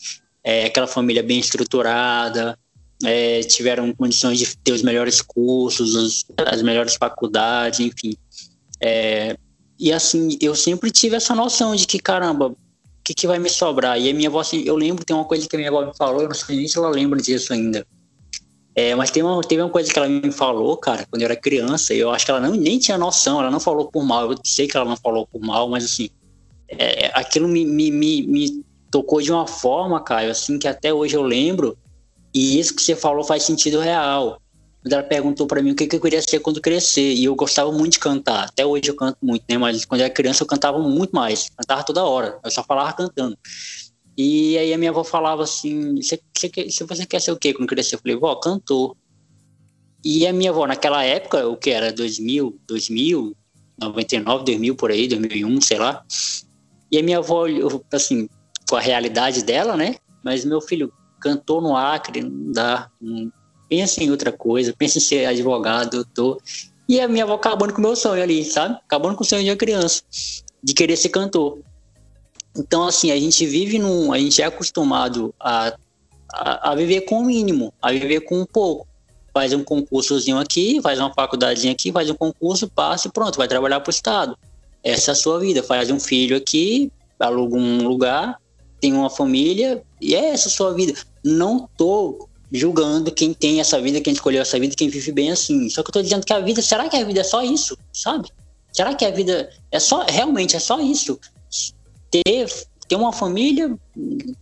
é, aquela família bem estruturada é, tiveram condições de ter os melhores cursos as, melhores faculdades enfim. É, e assim eu sempre tive essa noção de que caramba o que, que vai me sobrar? E a minha avó assim, eu lembro tem uma coisa que a minha avó me falou eu não sei nem se ela lembra disso ainda é, mas tem uma, teve uma coisa que ela me falou, cara, quando eu era criança, e eu acho que ela não, nem tinha noção, ela não falou por mal, eu sei que ela não falou por mal, mas assim, é, aquilo me, me, me, me, tocou de uma forma, Caio, assim, que até hoje eu lembro, e isso que você falou faz sentido real. Quando ela perguntou para mim o que, que eu queria ser quando crescer, e eu gostava muito de cantar, até hoje eu canto muito, né, mas quando eu era criança eu cantava muito mais, cantava toda hora, eu só falava cantando. E aí a minha avó falava assim: você, você quer ser o quê quando crescer? Eu falei, vó, cantor. E a minha avó, naquela época, o que era 2000, 2000, 99, 2000 por aí, 2001, sei lá. E a minha avó, assim, com a realidade dela, né? Mas meu filho cantou no Acre, não dá. Não, pensa em outra coisa, pensa em ser advogado, doutor. E a minha avó acabando com o meu sonho ali, sabe? Acabando com o sonho de uma criança, de querer ser cantor. Então, assim, a gente vive num. A gente é acostumado a, a, a viver com o mínimo, a viver com um pouco. Faz um concursozinho aqui, faz uma faculdadezinha aqui, faz um concurso, passa e pronto, vai trabalhar para o Estado. Essa é a sua vida. Faz um filho aqui, aluga um lugar, tem uma família, e é essa a sua vida. Não tô julgando quem tem essa vida, quem escolheu essa vida, quem vive bem assim. Só que eu tô dizendo que a vida, será que a vida é só isso, sabe? Será que a vida é só, realmente é só isso? Ter, ter uma família,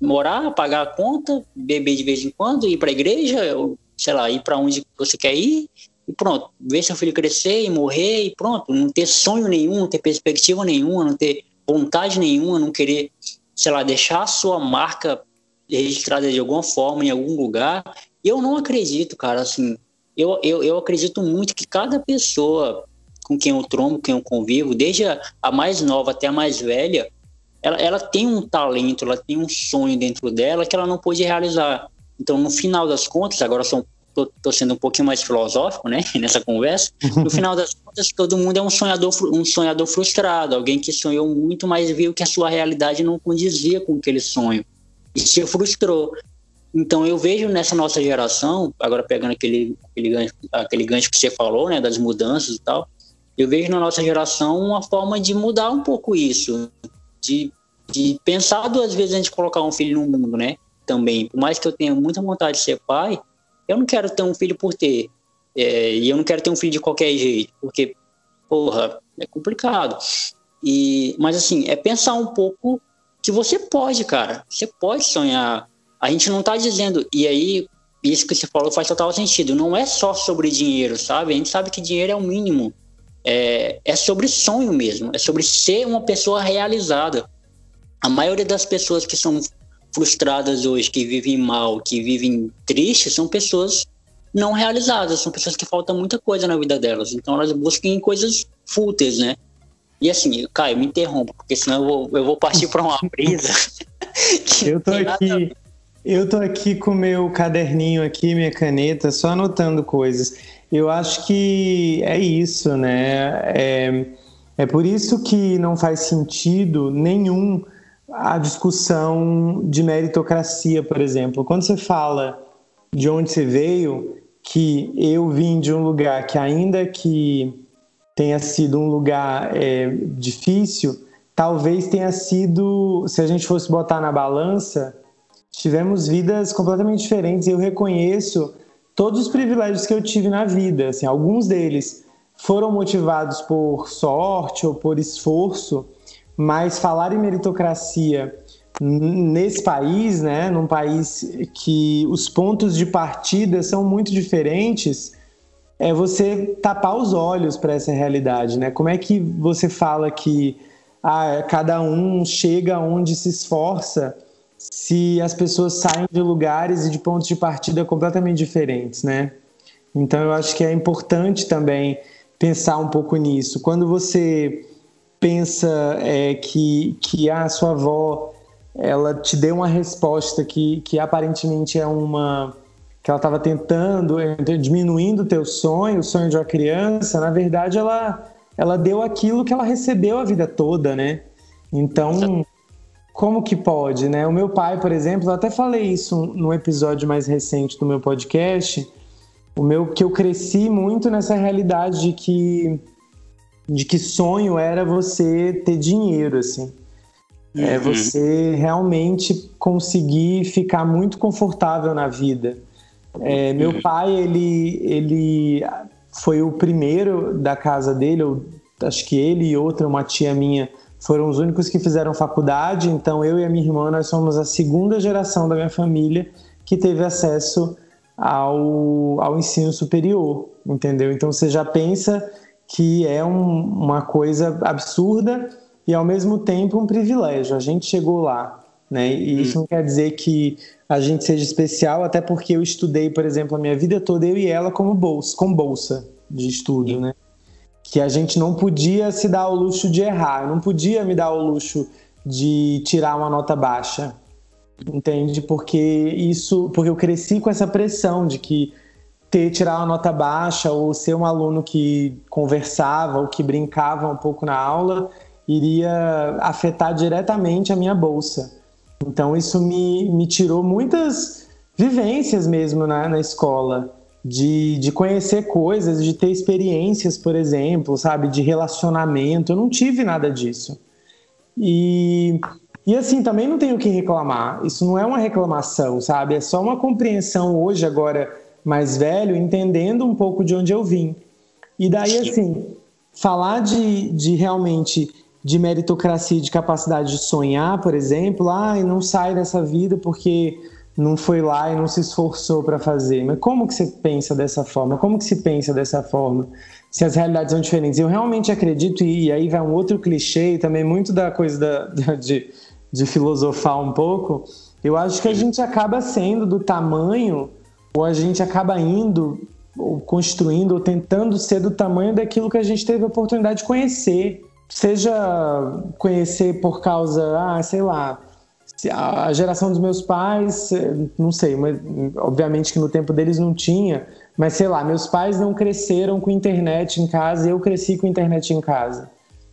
morar, pagar a conta, beber de vez em quando, ir para a igreja, ou, sei lá, ir para onde você quer ir, e pronto, ver seu filho crescer e morrer, e pronto, não ter sonho nenhum, não ter perspectiva nenhuma, não ter vontade nenhuma, não querer, sei lá, deixar a sua marca registrada de alguma forma em algum lugar. Eu não acredito, cara, assim, eu, eu, eu acredito muito que cada pessoa com quem eu trombo, quem eu convivo, desde a, a mais nova até a mais velha, ela, ela tem um talento, ela tem um sonho dentro dela que ela não pôde realizar. Então, no final das contas, agora são tô, sendo um pouquinho mais filosófico, né, nessa conversa. No final das contas, todo mundo é um sonhador, um sonhador frustrado, alguém que sonhou muito, mas viu que a sua realidade não condizia com aquele sonho e se frustrou. Então eu vejo nessa nossa geração, agora pegando aquele aquele gancho, aquele gancho que você falou, né, das mudanças e tal, eu vejo na nossa geração uma forma de mudar um pouco isso, de, de pensar duas vezes antes de colocar um filho no mundo, né? Também, por mais que eu tenha muita vontade de ser pai, eu não quero ter um filho por ter. É, e eu não quero ter um filho de qualquer jeito, porque, porra, é complicado. E, mas assim, é pensar um pouco que você pode, cara. Você pode sonhar. A gente não tá dizendo. E aí, isso que você falou faz total sentido. Não é só sobre dinheiro, sabe? A gente sabe que dinheiro é o mínimo. É, é sobre sonho mesmo. É sobre ser uma pessoa realizada. A maioria das pessoas que são frustradas hoje, que vivem mal, que vivem tristes, são pessoas não realizadas, são pessoas que faltam muita coisa na vida delas. Então elas buscam coisas fúteis, né? E assim, Caio, me interrompa, porque senão eu vou, eu vou partir para uma brisa. eu tô aqui. Eu tô aqui com meu caderninho aqui, minha caneta, só anotando coisas. Eu acho que é isso, né? É, é por isso que não faz sentido nenhum a discussão de meritocracia, por exemplo. Quando você fala de onde você veio, que eu vim de um lugar que, ainda que tenha sido um lugar é, difícil, talvez tenha sido, se a gente fosse botar na balança, tivemos vidas completamente diferentes. Eu reconheço todos os privilégios que eu tive na vida. Assim, alguns deles foram motivados por sorte ou por esforço, mas falar em meritocracia nesse país, né, num país que os pontos de partida são muito diferentes, é você tapar os olhos para essa realidade, né? Como é que você fala que ah, cada um chega onde se esforça se as pessoas saem de lugares e de pontos de partida completamente diferentes, né? Então eu acho que é importante também pensar um pouco nisso. Quando você pensa é, que, que a sua avó ela te deu uma resposta que, que aparentemente é uma que ela estava tentando é, diminuindo o teu sonho, o sonho de uma criança, na verdade ela ela deu aquilo que ela recebeu a vida toda, né? Então, como que pode, né? O meu pai, por exemplo, eu até falei isso no episódio mais recente do meu podcast, o meu que eu cresci muito nessa realidade de que de que sonho era você ter dinheiro, assim. É uhum. É você realmente conseguir ficar muito confortável na vida. É, meu uhum. pai, ele, ele foi o primeiro da casa dele, eu, acho que ele e outra, uma tia minha, foram os únicos que fizeram faculdade, então eu e a minha irmã, nós somos a segunda geração da minha família que teve acesso ao, ao ensino superior, entendeu? Então você já pensa que é um, uma coisa absurda e ao mesmo tempo um privilégio. A gente chegou lá, né? E isso não quer dizer que a gente seja especial, até porque eu estudei, por exemplo, a minha vida toda eu e ela como bolsa, com bolsa de estudo, né? Que a gente não podia se dar o luxo de errar, não podia me dar o luxo de tirar uma nota baixa, entende? Porque isso, porque eu cresci com essa pressão de que ter tirar uma nota baixa ou ser um aluno que conversava ou que brincava um pouco na aula iria afetar diretamente a minha bolsa. Então isso me, me tirou muitas vivências mesmo na, na escola, de, de conhecer coisas, de ter experiências, por exemplo, sabe, de relacionamento. Eu não tive nada disso. E, e assim, também não tenho o que reclamar. Isso não é uma reclamação, sabe? É só uma compreensão hoje, agora mais velho, entendendo um pouco de onde eu vim. E daí, assim, falar de, de realmente de meritocracia, de capacidade de sonhar, por exemplo, ah, não sai dessa vida porque não foi lá e não se esforçou para fazer. Mas como que você pensa dessa forma? Como que se pensa dessa forma? Se as realidades são diferentes. Eu realmente acredito, e aí vai um outro clichê, também muito da coisa da, de, de filosofar um pouco, eu acho que a gente acaba sendo do tamanho ou a gente acaba indo ou construindo ou tentando ser do tamanho daquilo que a gente teve a oportunidade de conhecer. Seja conhecer por causa, ah, sei lá, a geração dos meus pais, não sei, mas, obviamente que no tempo deles não tinha, mas sei lá, meus pais não cresceram com internet em casa, eu cresci com internet em casa.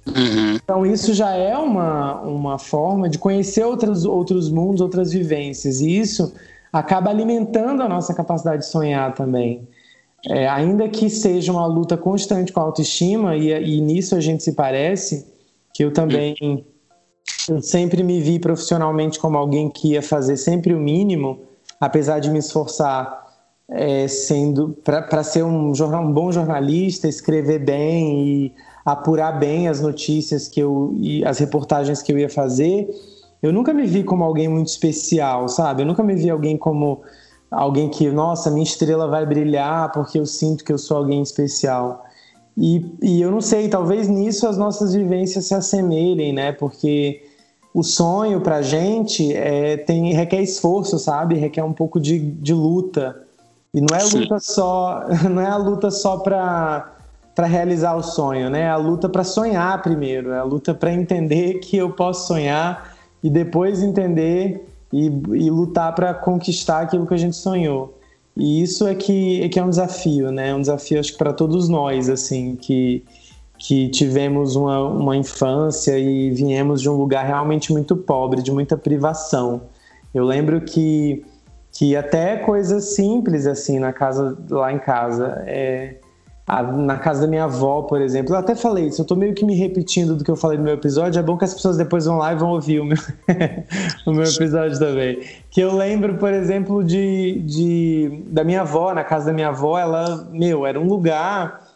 Uhum. Então isso já é uma, uma forma de conhecer outros, outros mundos, outras vivências. E isso acaba alimentando a nossa capacidade de sonhar também. É, ainda que seja uma luta constante com a autoestima, e, e nisso a gente se parece, que eu também eu sempre me vi profissionalmente como alguém que ia fazer sempre o mínimo, apesar de me esforçar é, sendo para ser um, jornal, um bom jornalista, escrever bem e apurar bem as notícias que eu e as reportagens que eu ia fazer, eu nunca me vi como alguém muito especial, sabe? Eu nunca me vi alguém como alguém que, nossa, minha estrela vai brilhar porque eu sinto que eu sou alguém especial. E, e eu não sei, talvez nisso as nossas vivências se assemelhem, né? Porque o sonho pra gente é, tem, requer esforço, sabe? Requer um pouco de, de luta. E não é luta só, não é a luta só para para realizar o sonho, né? É a luta para sonhar primeiro, é a luta para entender que eu posso sonhar e depois entender e, e lutar para conquistar aquilo que a gente sonhou. E isso é que é, que é um desafio, né? Um desafio acho que para todos nós, assim, que que tivemos uma, uma infância e viemos de um lugar realmente muito pobre, de muita privação. Eu lembro que que até coisas simples assim na casa lá em casa é, a, na casa da minha avó, por exemplo. Eu até falei isso, eu tô meio que me repetindo do que eu falei no meu episódio. É bom que as pessoas depois vão lá e vão ouvir o meu, o meu episódio também. Que eu lembro, por exemplo, de, de da minha avó, na casa da minha avó, ela, meu, era um lugar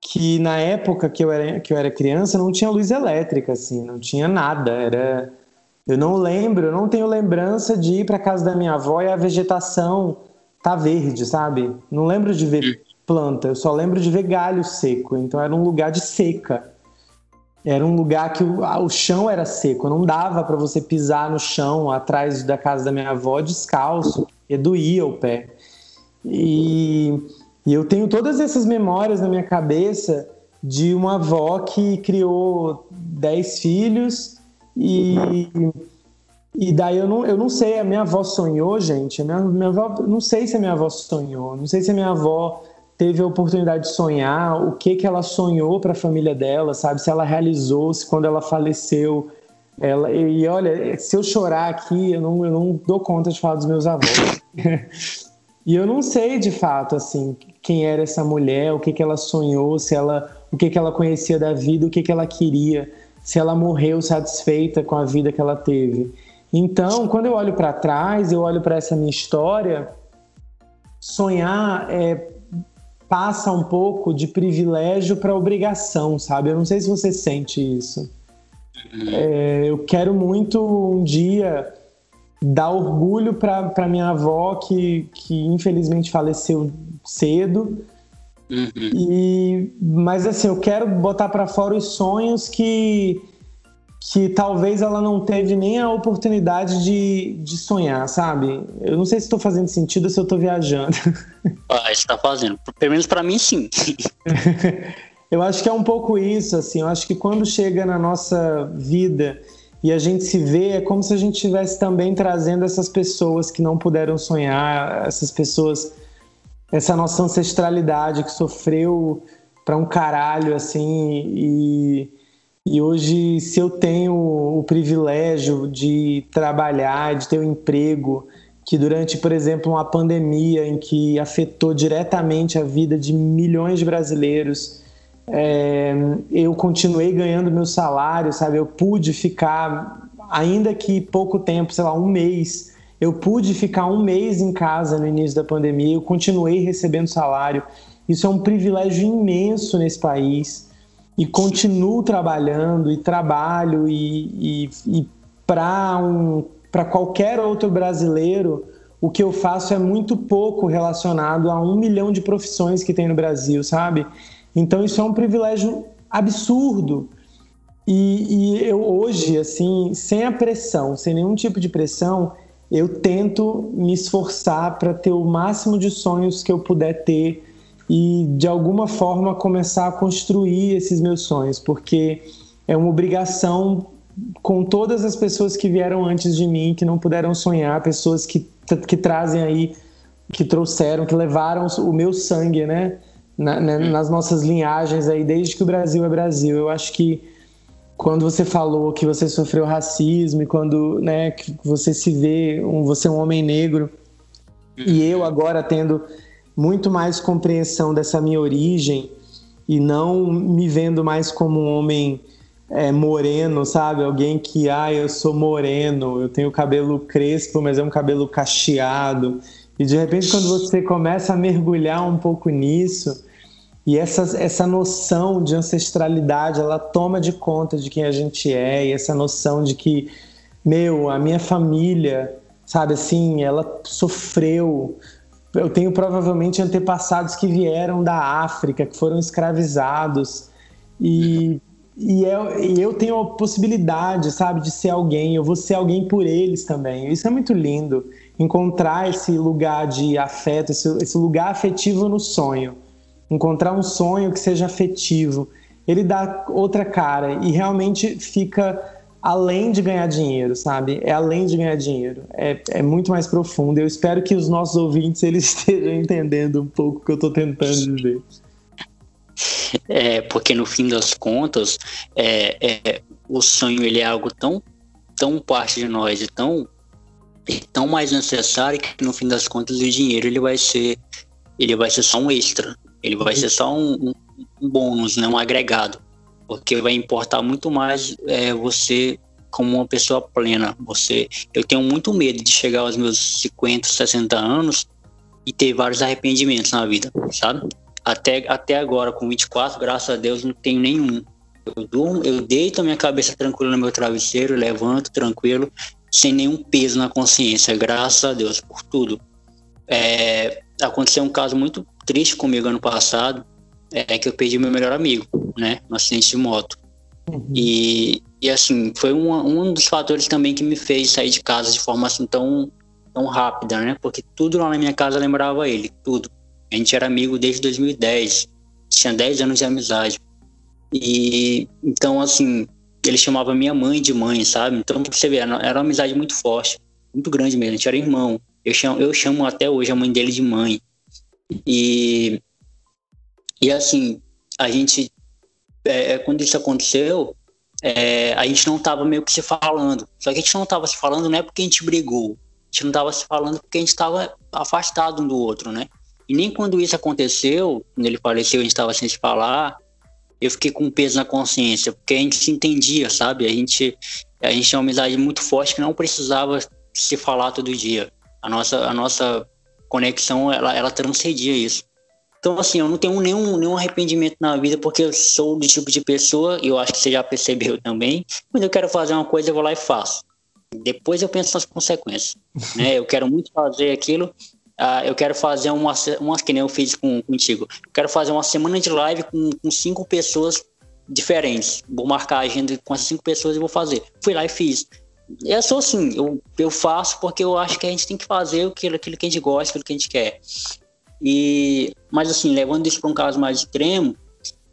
que na época que eu era, que eu era criança não tinha luz elétrica, assim, não tinha nada. Era. Eu não lembro, eu não tenho lembrança de ir para casa da minha avó e a vegetação tá verde, sabe? Não lembro de ver planta, eu só lembro de ver galho seco, então era um lugar de seca. Era um lugar que o, o chão era seco, não dava para você pisar no chão atrás da casa da minha avó descalço, e doía o pé. E, e eu tenho todas essas memórias na minha cabeça de uma avó que criou dez filhos e e daí eu não, eu não sei, a minha avó sonhou, gente. A minha, minha avó, não sei se a minha avó sonhou, não sei se a minha avó teve a oportunidade de sonhar, o que que ela sonhou para a família dela, sabe? Se ela realizou, se quando ela faleceu, ela e olha, se eu chorar aqui, eu não, eu não dou conta de falar dos meus avós. e eu não sei de fato assim quem era essa mulher, o que que ela sonhou, se ela, o que que ela conhecia da vida, o que que ela queria, se ela morreu satisfeita com a vida que ela teve. Então, quando eu olho para trás, eu olho para essa minha história, sonhar é passa um pouco de privilégio para obrigação, sabe? Eu não sei se você sente isso. Uhum. É, eu quero muito um dia dar orgulho para minha avó que, que infelizmente faleceu cedo. Uhum. E, mas assim, eu quero botar para fora os sonhos que que talvez ela não teve nem a oportunidade de, de sonhar, sabe? Eu não sei se estou fazendo sentido ou se eu estou viajando. Ah, está fazendo. Pelo menos para mim, sim. eu acho que é um pouco isso, assim. Eu acho que quando chega na nossa vida e a gente se vê, é como se a gente estivesse também trazendo essas pessoas que não puderam sonhar, essas pessoas, essa nossa ancestralidade que sofreu para um caralho, assim, e e hoje, se eu tenho o privilégio de trabalhar, de ter um emprego, que durante, por exemplo, uma pandemia em que afetou diretamente a vida de milhões de brasileiros, é, eu continuei ganhando meu salário, sabe? Eu pude ficar, ainda que pouco tempo, sei lá, um mês, eu pude ficar um mês em casa no início da pandemia, eu continuei recebendo salário. Isso é um privilégio imenso nesse país e continuo trabalhando e trabalho e, e, e para um, qualquer outro brasileiro o que eu faço é muito pouco relacionado a um milhão de profissões que tem no Brasil, sabe? Então isso é um privilégio absurdo. E, e eu hoje, assim, sem a pressão, sem nenhum tipo de pressão, eu tento me esforçar para ter o máximo de sonhos que eu puder ter e de alguma forma começar a construir esses meus sonhos, porque é uma obrigação com todas as pessoas que vieram antes de mim, que não puderam sonhar, pessoas que, que trazem aí, que trouxeram, que levaram o meu sangue, né? Na, né, nas nossas linhagens aí, desde que o Brasil é Brasil. Eu acho que quando você falou que você sofreu racismo e quando né, que você se vê, um, você é um homem negro, e eu agora tendo muito mais compreensão dessa minha origem e não me vendo mais como um homem é, moreno, sabe? Alguém que, ah, eu sou moreno, eu tenho cabelo crespo, mas é um cabelo cacheado. E de repente, quando você começa a mergulhar um pouco nisso, E essa, essa noção de ancestralidade, ela toma de conta de quem a gente é, e essa noção de que, meu, a minha família, sabe assim, ela sofreu. Eu tenho provavelmente antepassados que vieram da África, que foram escravizados, e, e, eu, e eu tenho a possibilidade, sabe, de ser alguém, eu vou ser alguém por eles também. Isso é muito lindo, encontrar esse lugar de afeto, esse, esse lugar afetivo no sonho. Encontrar um sonho que seja afetivo, ele dá outra cara e realmente fica além de ganhar dinheiro, sabe? É além de ganhar dinheiro. É, é muito mais profundo. Eu espero que os nossos ouvintes eles estejam entendendo um pouco o que eu estou tentando dizer. É, porque no fim das contas, é, é, o sonho ele é algo tão, tão parte de nós e tão, tão mais necessário que no fim das contas o dinheiro ele vai ser, ele vai ser só um extra. Ele vai ser só um, um bônus, né, um agregado, porque vai importar muito mais é, você como uma pessoa plena. Você, eu tenho muito medo de chegar aos meus 50, 60 anos e ter vários arrependimentos na vida, sabe? Até, até agora, com 24, graças a Deus, não tenho nenhum. Eu durmo, eu deito a minha cabeça tranquila no meu travesseiro, levanto tranquilo, sem nenhum peso na consciência, graças a Deus, por tudo. É, aconteceu um caso muito triste comigo ano passado, é que eu perdi meu melhor amigo, né, no acidente de moto. Uhum. E, e assim, foi um, um dos fatores também que me fez sair de casa de forma assim tão, tão rápida, né, porque tudo lá na minha casa lembrava ele, tudo. A gente era amigo desde 2010, tinha 10 anos de amizade. E então, assim, ele chamava minha mãe de mãe, sabe? Então, você vê, era uma amizade muito forte, muito grande mesmo. A gente era irmão. Eu chamo, eu chamo até hoje a mãe dele de mãe. E, e assim, a gente, é, é, quando isso aconteceu, é, a gente não estava meio que se falando. Só que a gente não estava se falando não é porque a gente brigou. A gente não estava se falando porque a gente estava afastado um do outro, né? E nem quando isso aconteceu, quando ele faleceu, a gente estava sem se falar, eu fiquei com peso na consciência, porque a gente se entendia, sabe? A gente, a gente tinha uma amizade muito forte que não precisava se falar todo dia a nossa, a nossa conexão, ela, ela transcendia isso. Então, assim, eu não tenho nenhum, nenhum arrependimento na vida, porque eu sou do tipo de pessoa, e eu acho que você já percebeu também, quando eu quero fazer uma coisa, eu vou lá e faço. Depois eu penso nas consequências. né? Eu quero muito fazer aquilo, uh, eu quero fazer uma, uma, que nem eu fiz com, contigo, eu quero fazer uma semana de live com, com cinco pessoas diferentes. Vou marcar a agenda com as cinco pessoas e vou fazer. Fui lá e fiz eu sou assim, eu, eu faço porque eu acho que a gente tem que fazer aquilo, aquilo que a gente gosta, aquilo que a gente quer. E, mas assim, levando isso para um caso mais extremo,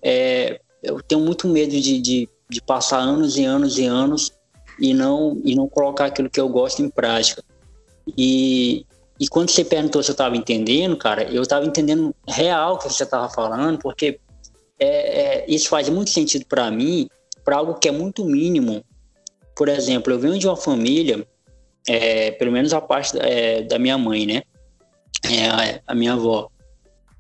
é, eu tenho muito medo de, de, de, passar anos e anos e anos e não, e não colocar aquilo que eu gosto em prática. E, e quando você perguntou se eu estava entendendo, cara, eu estava entendendo real o que você estava falando, porque é, é, isso faz muito sentido para mim, para algo que é muito mínimo, por exemplo, eu venho de uma família, é, pelo menos a parte é, da minha mãe, né? É, a minha avó.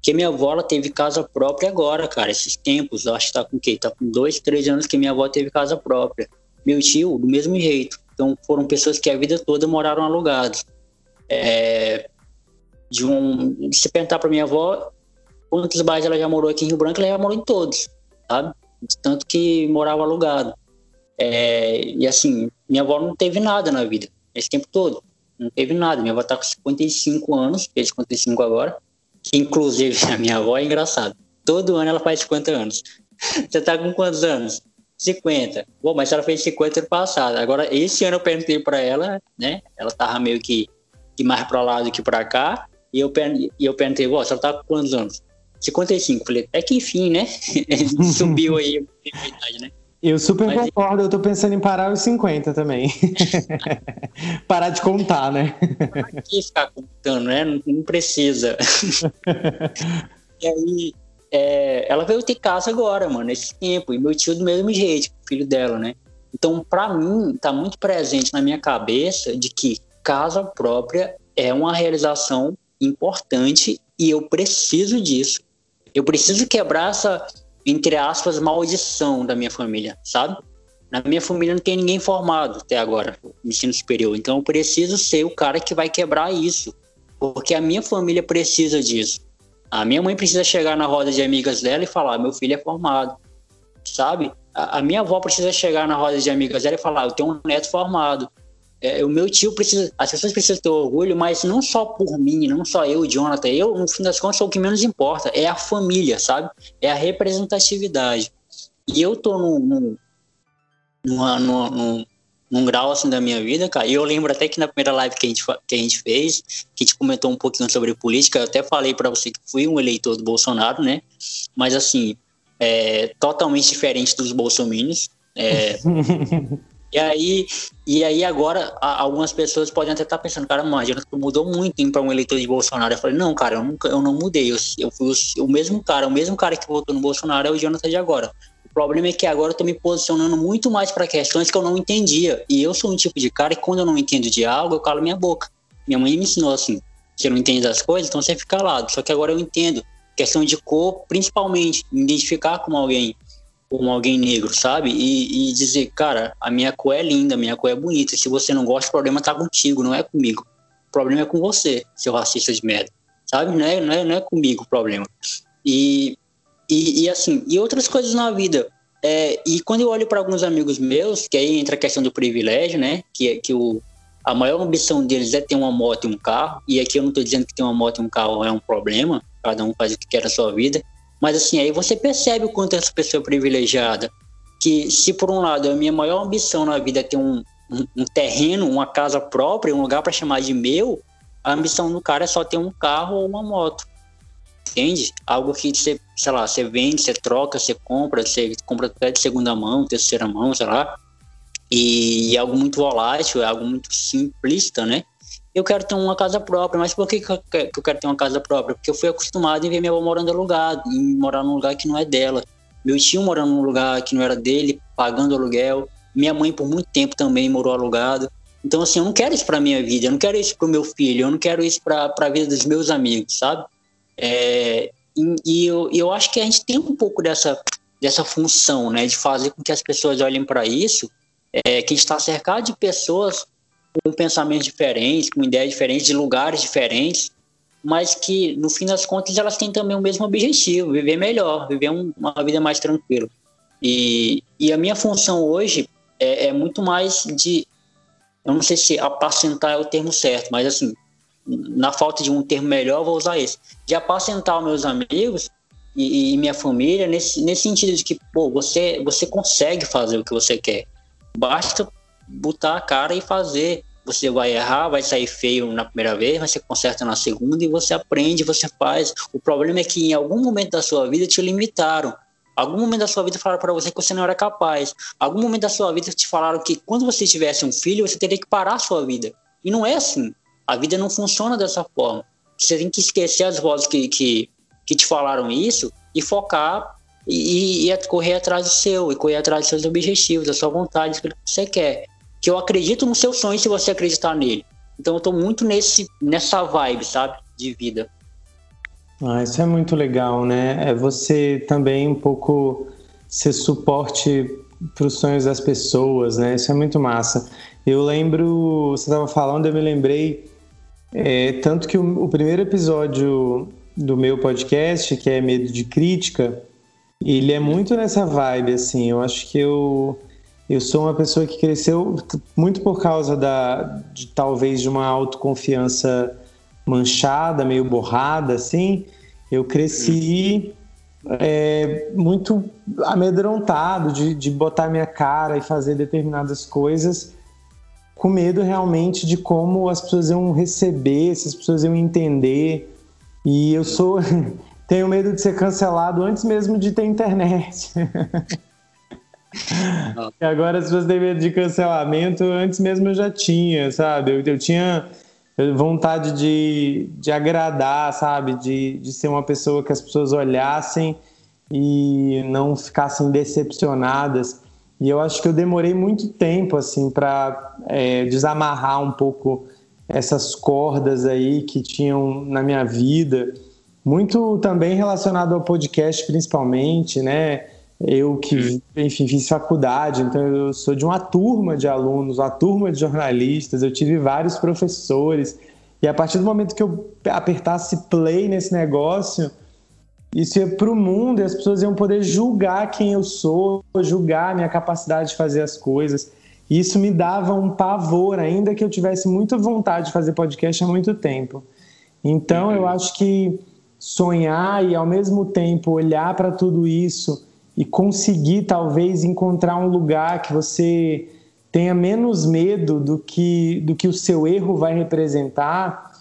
Que minha avó ela teve casa própria agora, cara, esses tempos. Acho que tá com o quê? Tá com dois, três anos que minha avó teve casa própria. Meu tio, do mesmo jeito. Então foram pessoas que a vida toda moraram alugados. É, de um, se perguntar para minha avó quantos bairros ela já morou aqui em Rio Branco, ela já morou em todos, sabe? Tanto que morava alugado. É, e assim, minha avó não teve nada na vida, esse tempo todo. Não teve nada. Minha avó tá com 55 anos, fez 55 agora. Que inclusive a minha avó é engraçada. Todo ano ela faz 50 anos. Você tá com quantos anos? 50. Bom, mas ela fez 50 ano passado. Agora, esse ano eu perguntei para ela, né? Ela tava meio que, que mais para lá do que para cá. E eu, e eu perguntei, vó, você tá com quantos anos? 55. Falei, é que enfim, né? Subiu aí a idade, né? Eu super Mas... concordo, eu tô pensando em parar os 50 também. parar de contar, né? Pra que ficar contando, né? Não, não precisa. e aí, é, ela veio ter casa agora, mano, nesse tempo. E meu tio do mesmo jeito, filho dela, né? Então, para mim, tá muito presente na minha cabeça de que casa própria é uma realização importante e eu preciso disso. Eu preciso quebrar essa entre aspas, maldição da minha família, sabe? Na minha família não tem ninguém formado até agora, no ensino superior. Então eu preciso ser o cara que vai quebrar isso. Porque a minha família precisa disso. A minha mãe precisa chegar na roda de amigas dela e falar: meu filho é formado, sabe? A, minha avó precisa chegar na roda de amigas dela e falar: eu tenho um neto formado. É, o meu tio precisa, as pessoas precisam ter orgulho, mas não só por mim, não só eu, Jonathan. Eu, no fim das contas, o que menos importa. É a família, sabe? É a representatividade. E eu tô num, num, numa, numa, num grau assim da minha vida, cara. E eu lembro até que na primeira live que a gente, que a gente fez, que a gente comentou um pouquinho sobre política, eu até falei para você que fui um eleitor do Bolsonaro, né? Mas assim, é totalmente diferente dos bolsominions. É, e aí, e aí agora algumas pessoas podem até estar tá pensando, cara, imagina tu mudou muito para um eleitor de Bolsonaro. Eu falei, não, cara, eu, nunca, eu não mudei. Eu, eu fui o, o mesmo cara, o mesmo cara que votou no Bolsonaro é o Jonathan de agora. O problema é que agora eu tô me posicionando muito mais para questões que eu não entendia. E eu sou um tipo de cara que quando eu não entendo de algo, eu calo minha boca. Minha mãe me ensinou assim: você não entende das coisas, então você fica calado. Só que agora eu entendo. Questão de cor, principalmente, me identificar como alguém, como alguém negro, sabe? E, e dizer, cara, a minha cor é linda, a minha cor é bonita. Se você não gosta, o problema tá contigo, não é comigo. O problema é com você, seu racista de merda. Sabe? Não é, não é, não é comigo o problema. E e, e, assim, e outras coisas na vida. É, e quando eu olho para alguns amigos meus, que aí entra a questão do privilégio, né? Que, que o, a maior ambição deles é ter uma moto e um carro. E aqui eu não estou dizendo que ter uma moto e um carro é um problema, cada um faz o que quer na sua vida. Mas assim, aí você percebe o quanto essa pessoa é privilegiada. Que se por um lado a minha maior ambição na vida é ter um, um, um terreno, uma casa própria, um lugar para chamar de meu, a ambição do cara é só ter um carro ou uma moto entende? Algo que você, sei lá, você vende, você troca, você compra, você compra até de segunda mão, terceira mão, sei lá. E é algo muito volátil, é algo muito simplista, né? Eu quero ter uma casa própria, mas por que, que eu quero ter uma casa própria? Porque eu fui acostumado em ver minha avó morando alugado, em morar num lugar que não é dela. Meu tio morando num lugar que não era dele, pagando aluguel. Minha mãe, por muito tempo, também morou alugado. Então, assim, eu não quero isso para minha vida, eu não quero isso para o meu filho, eu não quero isso para a vida dos meus amigos, sabe? É, e, e eu, eu acho que a gente tem um pouco dessa, dessa função, né, de fazer com que as pessoas olhem para isso, é, que está cercado de pessoas com pensamentos diferentes, com ideias diferentes, de lugares diferentes, mas que no fim das contas elas têm também o mesmo objetivo, viver melhor, viver um, uma vida mais tranquila. E, e a minha função hoje é, é muito mais de, eu não sei se apacentar é o termo certo, mas assim, na falta de um termo melhor, vou usar esse, de apacentar os meus amigos e, e, minha família nesse, nesse sentido de que, pô, você, você consegue fazer o que você quer. Basta botar a cara e fazer. Você vai errar, vai sair feio na primeira vez, mas você conserta na segunda e você aprende, você faz. O problema é que em algum momento da sua vida te limitaram. Algum momento da sua vida falaram para você que você não era capaz. Algum momento da sua vida te falaram que quando você tivesse um filho, você teria que parar a sua vida. E não é assim. A vida não funciona dessa forma. Você tem que esquecer as vozes que, que, que te falaram isso e focar e, e, correr atrás do seu, e correr atrás dos seus objetivos, da sua vontade, do que você quer. Que eu acredito no seu sonho se você acreditar nele. Então eu tô muito nesse, nessa vibe, sabe? De vida. Ah, isso é muito legal, né? É você também um pouco ser suporte para os sonhos das pessoas, né? Isso é muito massa. Eu lembro, você estava falando, eu me lembrei é, tanto que o, o, primeiro episódio do meu podcast, que é Medo de Crítica, ele é muito nessa vibe, assim. Eu acho que eu, eu sou uma pessoa que cresceu muito por causa da, de talvez de uma autoconfiança manchada, meio borrada, assim. Eu cresci é, muito amedrontado de, de botar minha cara e fazer determinadas coisas com medo realmente de como as pessoas iam receber, se as pessoas iam entender. E eu sou tenho medo de ser cancelado antes mesmo de ter internet. e agora as pessoas têm medo de cancelamento, antes mesmo eu já tinha, sabe? Eu, eu tinha vontade de, de agradar, sabe? De, de ser uma pessoa que as pessoas olhassem e não ficassem decepcionadas. E eu acho que eu demorei muito tempo assim para é, desamarrar um pouco essas cordas aí que tinham na minha vida, muito também relacionado ao podcast principalmente, né? Eu que, enfim, fiz faculdade, então eu sou de uma turma de alunos, uma turma de jornalistas, eu tive vários professores, e a partir do momento que eu apertasse play nesse negócio, isso ia para o mundo e as pessoas iam poder julgar quem eu sou, julgar a minha capacidade de fazer as coisas. E isso me dava um pavor, ainda que eu tivesse muita vontade de fazer podcast há muito tempo. Então, eu acho que sonhar e, ao mesmo tempo, olhar para tudo isso e conseguir, talvez, encontrar um lugar que você tenha menos medo do que, do que o seu erro vai representar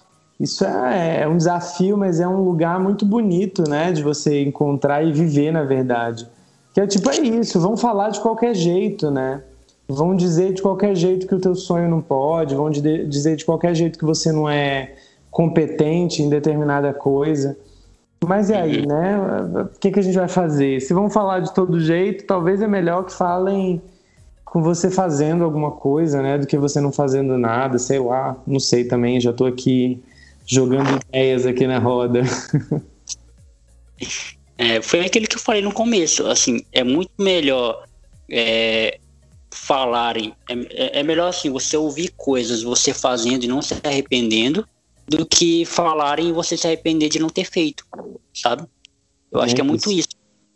isso é, é, um desafio, mas é um lugar muito bonito, né? De você encontrar e viver, na verdade. Que é tipo, é isso, vão falar de qualquer jeito, né? Vão dizer de qualquer jeito que o teu sonho não pode, vão dizer de qualquer jeito que você não é competente em determinada coisa. Mas e aí, né? O que, que a gente vai fazer? Se vão falar de todo jeito, talvez é melhor que falem com você fazendo alguma coisa, né? Do que você não fazendo nada, sei lá. Não sei também, já tô aqui jogando ideias aqui na roda. É, foi aquele que eu falei no começo, assim, é muito melhor é, falarem, é, é, melhor assim, você ouvir coisas, você fazendo e não se arrependendo, do que falarem e você se arrepender de não ter feito, sabe? Eu acho que é muito isso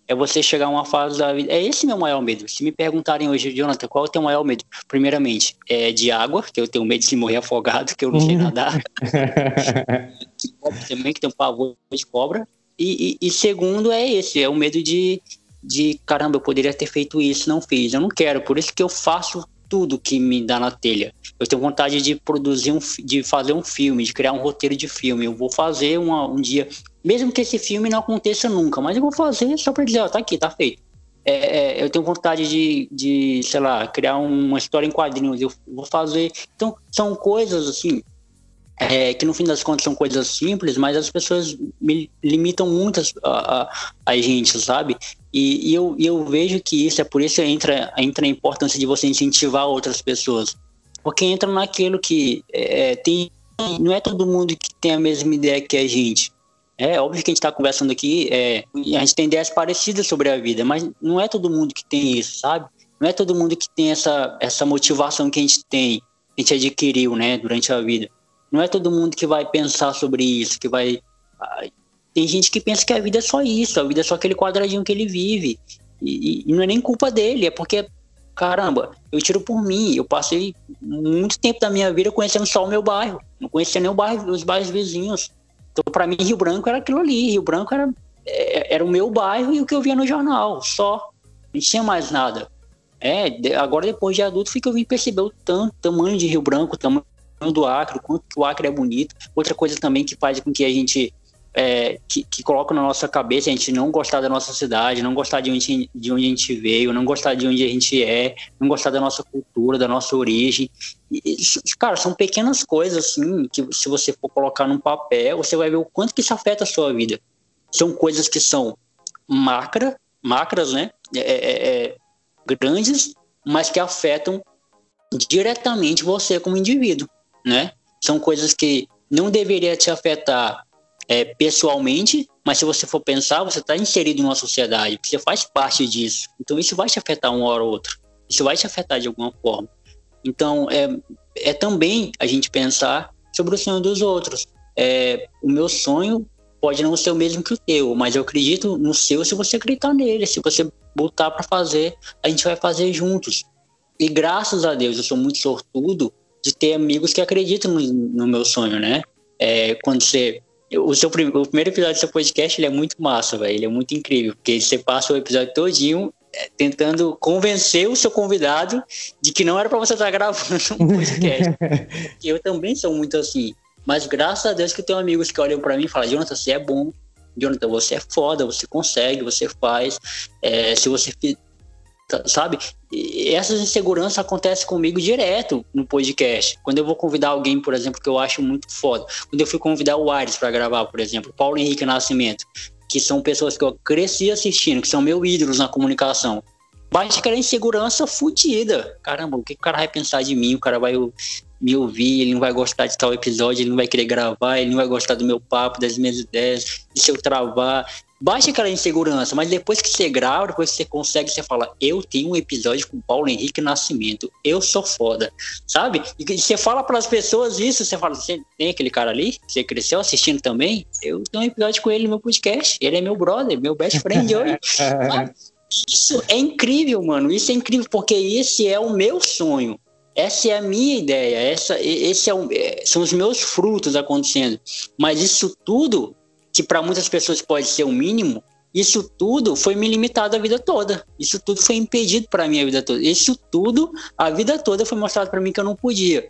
é você chegar a uma fase da vida. É esse meu maior medo. Se me perguntarem hoje, Jonathan, qual é o teu maior medo? Primeiramente, é de água, que eu tenho medo de morrer afogado, que eu não sei nadar. também, que tem um pavor de cobra. E, e, e, segundo é esse, é o medo de, de caramba, eu poderia ter feito isso, não fiz. Eu não quero, por isso que eu faço tudo que me dá na telha. Eu tenho vontade de produzir um, de fazer um filme, de criar um roteiro de filme. Eu vou fazer uma, um dia, mesmo que esse filme não aconteça nunca, mas eu vou fazer só para dizer, ó, tá aqui, tá feito. É, é, eu tenho vontade de, de, sei lá, criar uma história em quadrinhos, eu vou fazer. Então, são coisas assim, é, que no fim das contas são coisas simples, mas as pessoas me limitam muito a, a, a gente, sabe? E, e eu, eu vejo que isso é por isso que entra, entra a importância de você incentivar outras pessoas. Porque entra naquilo que é, tem. Não é todo mundo que tem a mesma ideia que a gente. É óbvio que a gente está conversando aqui, é, a gente tem ideias parecidas sobre a vida, mas não é todo mundo que tem isso, sabe? Não é todo mundo que tem essa, essa motivação que a gente tem, que a gente adquiriu, né, durante a vida. Não é todo mundo que vai pensar sobre isso, que vai tem gente que pensa que a vida é só isso, a vida é só aquele quadradinho que ele vive. E, e, não é nem culpa dele, é porque, caramba, eu tiro por mim. Eu passei muito tempo da minha vida conhecendo só o meu bairro, não conhecia nem o bairro, os bairros vizinhos. Então, para mim, Rio Branco era aquilo ali. Rio Branco era, é, era o meu bairro e o que eu via no jornal, só. Não tinha mais nada. É, agora depois de adulto, que eu vim perceber o tanto, tamanho de Rio Branco, tamanho do Acre, o quanto o Acre é bonito. Outra coisa também que faz com que a gente é, que, que colocam na nossa cabeça a gente não gostar da nossa cidade, não gostar de onde, de onde a gente veio, não gostar de onde a gente é, não gostar da nossa cultura, da nossa origem. E, cara, são pequenas coisas assim que se você for colocar num papel, você vai ver o quanto que isso afeta a sua vida. São coisas que são macra, macras, né? É, é, é grandes, mas que afetam diretamente você como indivíduo, né? São coisas que não deveria te afetar é, pessoalmente, mas se você for pensar, você está inserido em uma sociedade, você faz parte disso. Então isso vai te afetar uma hora ou outra. Isso vai te afetar de alguma forma. Então é, é também a gente pensar sobre o sonho dos outros. É, o meu sonho pode não ser o mesmo que o teu, mas eu acredito no seu se você acreditar nele. Se você botar para fazer, a gente vai fazer juntos. E graças a Deus, eu sou muito sortudo de ter amigos que acreditam no, no meu sonho, né? É, quando você o, seu, o primeiro episódio do seu podcast ele é muito massa, velho. Ele é muito incrível, porque você passa o episódio todinho é, tentando convencer o seu convidado de que não era para você estar gravando um podcast. eu também sou muito assim. Mas graças a Deus que eu tenho amigos que olham para mim e falam, Jonathan, você é bom. Jonathan, você é foda, você consegue, você faz. É, se você sabe? E essas inseguranças acontecem comigo direto no podcast. Quando eu vou convidar alguém, por exemplo, que eu acho muito foda. Quando eu fui convidar o Ares para gravar, por exemplo, Paulo Henrique Nascimento, que são pessoas que eu cresci assistindo, que são meus ídolos na comunicação. Bate aquela insegurança fodida. Caramba, o que o cara vai pensar de mim? O cara vai me ouvir, ele não vai gostar de tal episódio, ele não vai querer gravar, ele não vai gostar do meu papo, das minhas ideias, e se eu travar. Baixa aquela insegurança, mas depois que você grava, depois que você consegue, você fala, eu tenho um episódio com Paulo Henrique Nascimento, eu sou foda, sabe? E você fala para as pessoas isso, você fala, você tem aquele cara ali, você cresceu assistindo também, eu tenho um episódio com ele no meu podcast, ele é meu brother, meu best friend hoje. isso é incrível, mano, isso é incrível, porque esse é o meu sonho. Essa é a minha ideia, essa, esse é o, é, são os meus frutos acontecendo. Mas isso tudo que para muitas pessoas pode ser o mínimo, isso tudo foi me limitado a vida toda. Isso tudo foi impedido para mim a vida toda. Isso tudo, a vida toda foi mostrado para mim que eu não podia.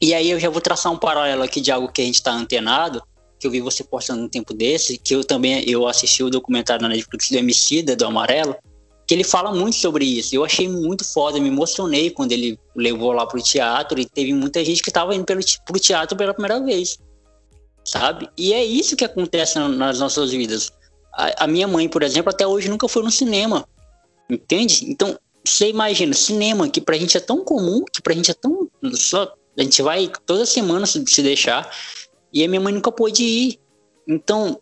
E aí eu já vou traçar um paralelo aqui de algo que a gente está antenado, que eu vi você postando um tempo desse, que eu também eu assisti o documentário na Netflix do Emicida, do Amarelo, que ele fala muito sobre isso. Eu achei muito foda, me emocionei quando ele levou lá pro teatro e teve muita gente que estava indo pelo, pro teatro pela primeira vez sabe? E é isso que acontece nas nossas vidas. A, a, minha mãe, por exemplo, até hoje nunca foi no cinema, entende? Então, você imagina, cinema que pra gente é tão comum, que pra gente é tão. Só, a gente vai toda semana se, se deixar, e a minha mãe nunca pôde ir. Então,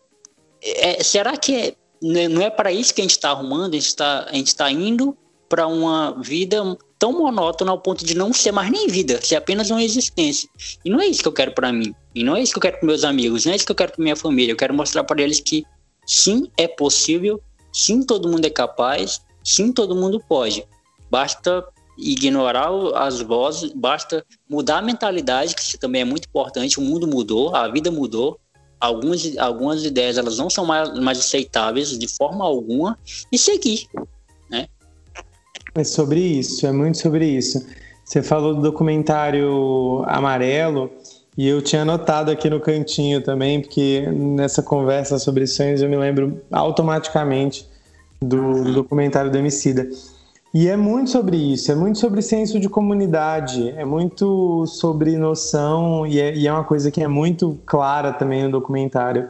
é, será que é, né, não é para isso que a gente está arrumando? A gente está tá indo para uma vida tão monótona ao ponto de não ser mais nem vida, ser apenas uma existência. E não é isso que eu quero para mim. E não é isso que eu quero para meus amigos, não é isso que eu quero para minha família. Eu quero mostrar para eles que sim, é possível, sim, todo mundo é capaz, sim, todo mundo pode. Basta ignorar as vozes, basta mudar a mentalidade, que isso também é muito importante. O mundo mudou, a vida mudou. Algumas, algumas ideias elas não são mais, mais aceitáveis de forma alguma e seguir? É sobre isso, é muito sobre isso. Você falou do documentário Amarelo, e eu tinha anotado aqui no cantinho também, porque nessa conversa sobre sonhos eu me lembro automaticamente do, do documentário do Emicida. E é muito sobre isso, é muito sobre senso de comunidade, é muito sobre noção, e é, e é uma coisa que é muito clara também no documentário,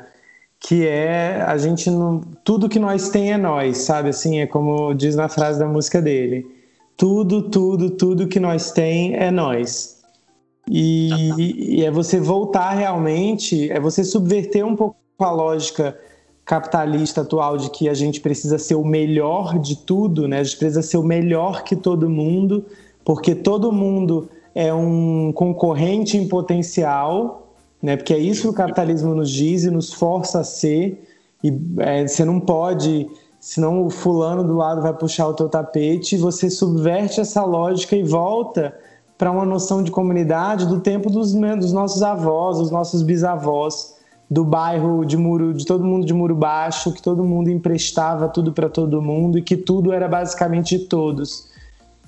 que é a gente não, tudo que nós tem é nós, sabe? Assim, é como diz na frase da música dele. Tudo, tudo, tudo que nós tem é nós. E, e é você voltar realmente, é você subverter um pouco a lógica capitalista atual de que a gente precisa ser o melhor de tudo, né? A gente precisa ser o melhor que todo mundo, porque todo mundo é um concorrente em potencial, né? Porque é isso que o capitalismo nos diz e nos força a ser. E é, você não pode, senão o fulano do lado vai puxar o teu tapete. Você subverte essa lógica e volta para uma noção de comunidade do tempo dos, dos nossos avós, dos nossos bisavós, do bairro de muro, de todo mundo de muro baixo, que todo mundo emprestava tudo para todo mundo e que tudo era basicamente de todos.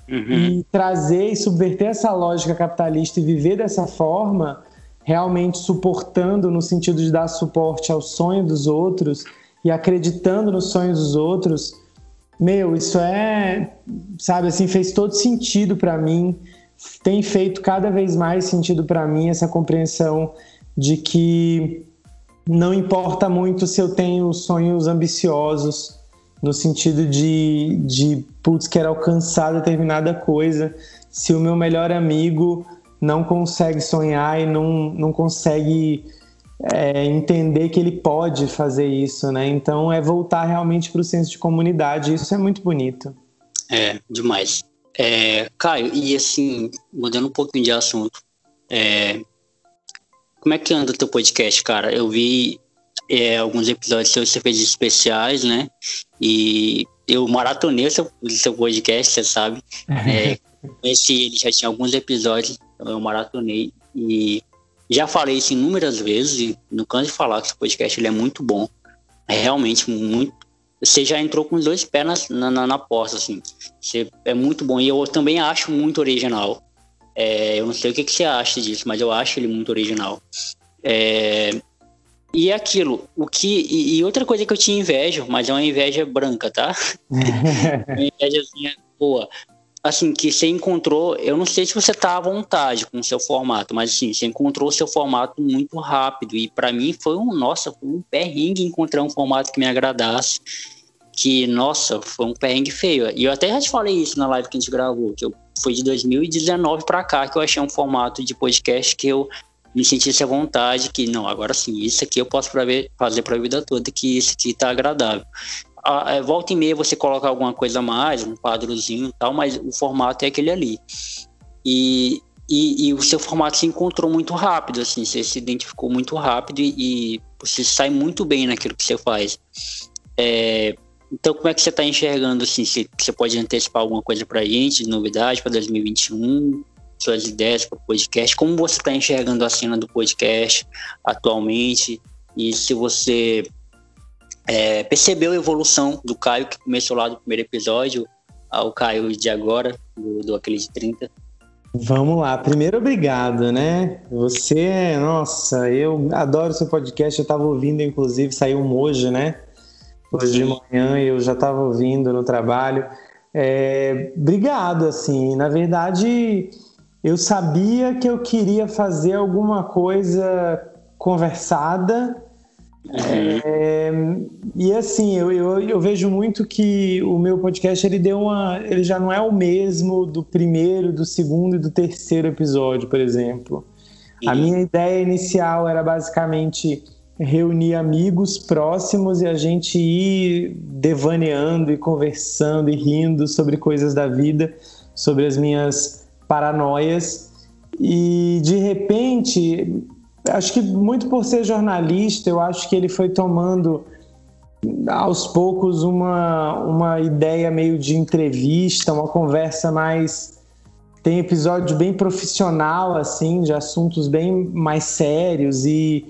Uhum. E trazer e subverter essa lógica capitalista e viver dessa forma, realmente suportando no sentido de dar suporte ao sonho dos outros e acreditando nos sonhos dos outros, meu, isso é, sabe, assim, fez todo sentido para mim tem feito cada vez mais sentido para mim essa compreensão de que não importa muito se eu tenho sonhos ambiciosos, no sentido de, de putz, quero alcançar determinada coisa, se o meu melhor amigo não consegue sonhar e não, não consegue é, entender que ele pode fazer isso, né? Então é voltar realmente para o senso de comunidade, isso é muito bonito. É, demais. É, Caio, e assim, mudando um pouquinho de assunto, é, como é que anda o teu podcast, cara? Eu vi é, alguns episódios seus você fez especiais, né? E eu maratonei o seu, seu podcast, você sabe. É, conheci ele, já tinha alguns episódios, então eu maratonei. E já falei isso inúmeras vezes, e não canso de falar que esse podcast ele é muito bom. É realmente muito, você já entrou com os dois pés na, na, na porta, assim. Você é muito bom. E eu também acho muito original. É, eu não sei o que, que, você acha disso, mas eu acho ele muito original. É, e é aquilo, o que. E, e, outra coisa que eu tinha inveja, mas é uma inveja branca, tá? uma invejazinha boa assim, que você encontrou, eu não sei se você tá à vontade com o seu formato, mas assim, você encontrou o seu formato muito rápido e para mim foi um, nossa, foi um perrengue encontrar um formato que me agradasse, que, nossa, foi um perrengue feio. E eu até já te falei isso na live que a gente gravou, que eu, foi de 2019 para cá que eu achei um formato de podcast que eu me sentisse à vontade que, não, agora sim, isso aqui eu posso fazer para a vida toda, que isso aqui tá agradável. A, a, volta e meia você coloca alguma coisa a mais, um quadrozinho e tal, mas o formato é aquele ali. E, e, e, o seu formato se encontrou muito rápido, assim, você se identificou muito rápido e, e você sai muito bem naquilo que você faz. É, então, como é que você está enxergando, assim, se você pode antecipar alguma coisa para a gente, de novidade para 2021? suas ideias para o podcast, como você está enxergando a cena do podcast atualmente e se você é, percebeu a evolução do Caio, que começou lá do primeiro episódio, ao Caio de agora, do, do Aquele de 30. Vamos lá. Primeiro, obrigado, né? Você, nossa, eu adoro seu podcast. Eu estava ouvindo, inclusive, saiu um hoje, né? Hoje de manhã eu já estava ouvindo no trabalho. É, obrigado, assim. Na verdade, eu sabia que eu queria fazer alguma coisa conversada. É, e assim, eu, eu, eu, vejo muito que o meu podcast ele deu uma. Ele já não é o mesmo do primeiro, do segundo e do terceiro episódio, por exemplo. A minha ideia inicial era basicamente reunir amigos próximos e a gente ir devaneando e conversando e rindo sobre coisas da vida, sobre as minhas paranoias e de repente, acho que muito por ser jornalista, eu acho que ele foi tomando aos poucos uma, uma ideia meio de entrevista, uma conversa mais tem episódio bem profissional assim, de assuntos bem mais sérios e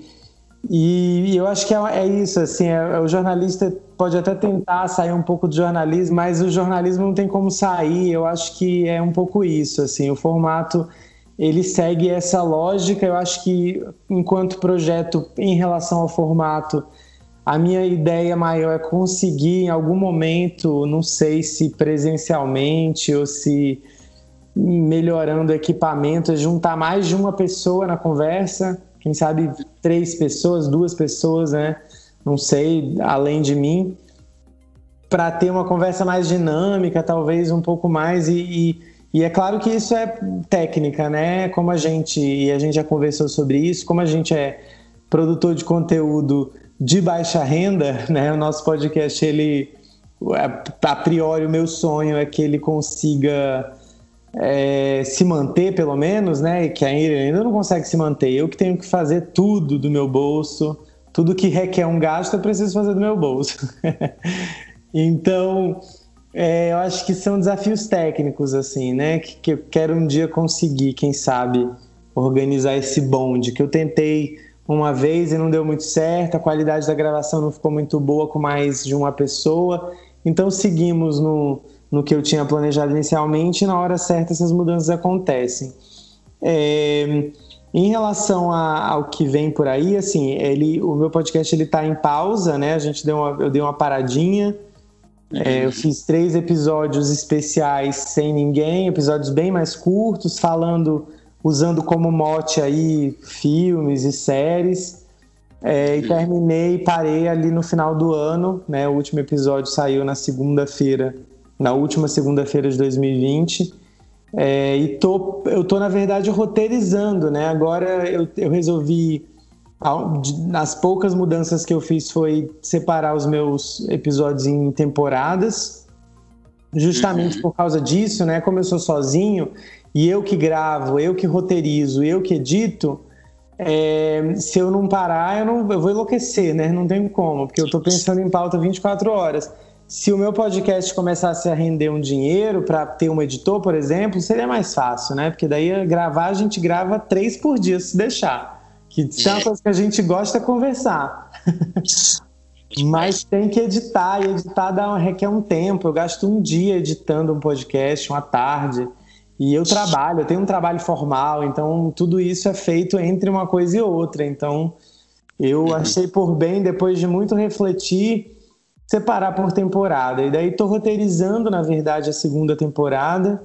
e eu acho que é, é isso, assim, é, o jornalista pode até tentar sair um pouco do jornalismo, mas o jornalismo não tem como sair. Eu acho que é um pouco isso, assim, o formato ele segue essa lógica. Eu acho que enquanto projeto em relação ao formato, a minha ideia maior é conseguir em algum momento, não sei se presencialmente ou se melhorando equipamento, juntar mais de uma pessoa na conversa quem sabe três pessoas, duas pessoas, né? Não sei, além de mim, para ter uma conversa mais dinâmica, talvez um pouco mais e, e, e, é claro que isso é técnica, né? Como a gente e a gente já conversou sobre isso, como a gente é produtor de conteúdo de baixa renda, né? O nosso podcast ele a priori o meu sonho é que ele consiga é, se manter, pelo menos, né? Que ainda não consegue se manter. Eu que tenho que fazer tudo do meu bolso, tudo que requer um gasto, eu preciso fazer do meu bolso. então, é, eu acho que são desafios técnicos, assim, né? Que, que eu quero um dia conseguir, quem sabe, organizar esse bonde que eu tentei uma vez e não deu muito certo, a qualidade da gravação não ficou muito boa com mais de uma pessoa. Então seguimos no, no que eu tinha planejado inicialmente e na hora certa essas mudanças acontecem. É, em relação a, ao que vem por aí, assim, ele, o meu podcast ele está em pausa, né? A gente deu uma, eu dei uma paradinha. É, eu fiz três episódios especiais sem ninguém, episódios bem mais curtos, falando, usando como mote aí filmes e séries. É, e terminei, parei ali no final do ano, né? O último episódio saiu na segunda-feira na última segunda-feira de 2020. É, e tô, eu tô, na verdade, roteirizando, né? Agora eu, eu resolvi. As poucas mudanças que eu fiz foi separar os meus episódios em temporadas, justamente uhum. por causa disso, né? Como eu sou sozinho e eu que gravo, eu que roteirizo, eu que edito, é, se eu não parar, eu, não, eu vou enlouquecer, né? Não tem como, porque eu tô pensando em pauta 24 horas se o meu podcast começasse a render um dinheiro para ter um editor, por exemplo, seria mais fácil, né? Porque daí gravar, a gente grava três por dia, se deixar. Que se uma coisa que a gente gosta é conversar. Mas tem que editar, e editar dá, requer um tempo. Eu gasto um dia editando um podcast, uma tarde. E eu trabalho, eu tenho um trabalho formal, então tudo isso é feito entre uma coisa e outra. Então eu uhum. achei por bem, depois de muito refletir, separar por temporada. E daí estou roteirizando, na verdade, a segunda temporada.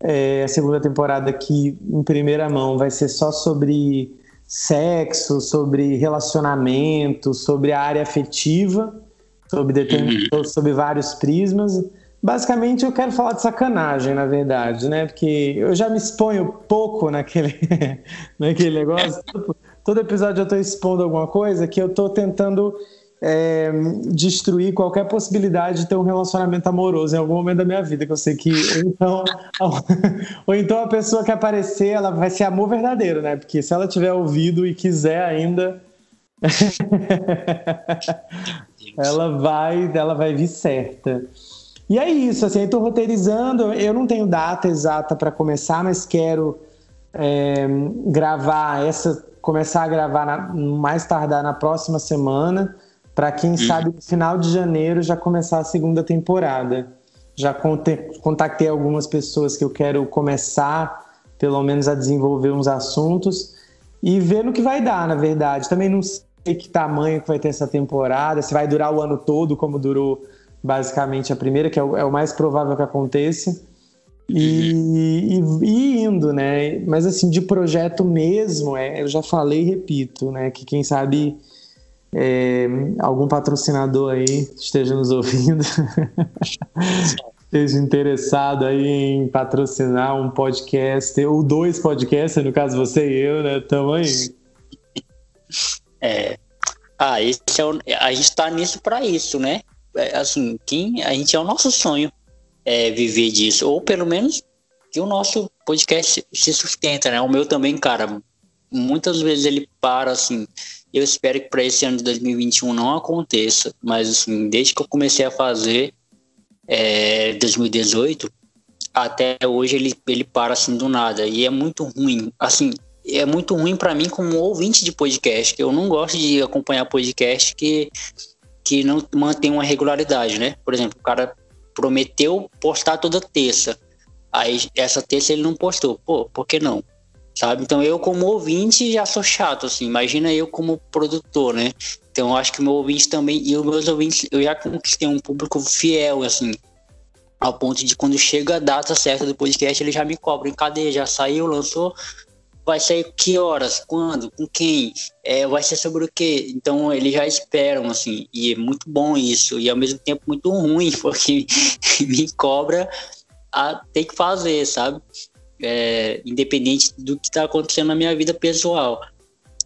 É, a segunda temporada que, em primeira mão, vai ser só sobre sexo, sobre relacionamento, sobre a área afetiva, sobre, uhum. sobre vários prismas. basicamente eu quero falar de sacanagem, na verdade, né? Porque eu já me exponho pouco naquele, naquele negócio. Todo episódio eu estou expondo alguma coisa que eu estou tentando é, destruir qualquer possibilidade de ter um relacionamento amoroso em algum momento da minha vida, que eu sei que ou então, ou então a pessoa que aparecer, ela vai ser amor verdadeiro, né? Porque se ela tiver ouvido e quiser ainda, ela vai, ela vai vir certa. E é isso, assim, tô roteirizando, eu não tenho data exata para começar, mas quero é, gravar essa, começar a gravar na, mais tardar na próxima semana para quem uhum. sabe no final de janeiro já começar a segunda temporada. Já contactei algumas pessoas que eu quero começar, pelo menos, a desenvolver uns assuntos e ver no que vai dar, na verdade. Também não sei que tamanho que vai ter essa temporada, se vai durar o ano todo, como durou basicamente a primeira, que é o, é o mais provável que aconteça. E, uhum. e, e, indo, né? Mas assim, de projeto mesmo, é, eu já falei e repito, né? Que quem sabe é, algum patrocinador aí esteja nos ouvindo, esteja interessado aí em patrocinar um podcast, ou dois podcasts, no caso você e eu, né? Tamo aí. É. Ah, esse é o, a gente tá nisso para isso, né? É, assim, quem, a gente é o nosso sonho é, viver disso, ou pelo menos que o nosso podcast se sustenta, né? O meu também, cara, muitas vezes ele para assim eu espero que para esse ano de 2021 não aconteça, mas assim, desde que eu comecei a fazer, é, 2018, até hoje ele, ele para assim do nada. E é muito ruim. Assim, é muito ruim para mim como ouvinte de podcast, que eu não gosto de acompanhar podcast que, que não mantém uma regularidade, né? Por exemplo, o cara prometeu postar toda terça. Aí essa terça ele não postou. Pô, por que não? Sabe? Então eu como ouvinte já sou chato, assim, imagina eu como produtor, né? Então eu acho que o meu ouvinte também, e os meus ouvintes, eu já conquistei um público fiel, assim, ao ponto de quando chega a data certa do podcast, ele já me cobra, cadê? Já saiu, lançou? Vai sair que horas? Quando? Com quem? É, vai ser sobre o quê? Então eles já esperam, assim, e é muito bom isso, e ao mesmo tempo muito ruim, porque me cobra a ter que fazer, sabe? É, independente do que está acontecendo na minha vida pessoal.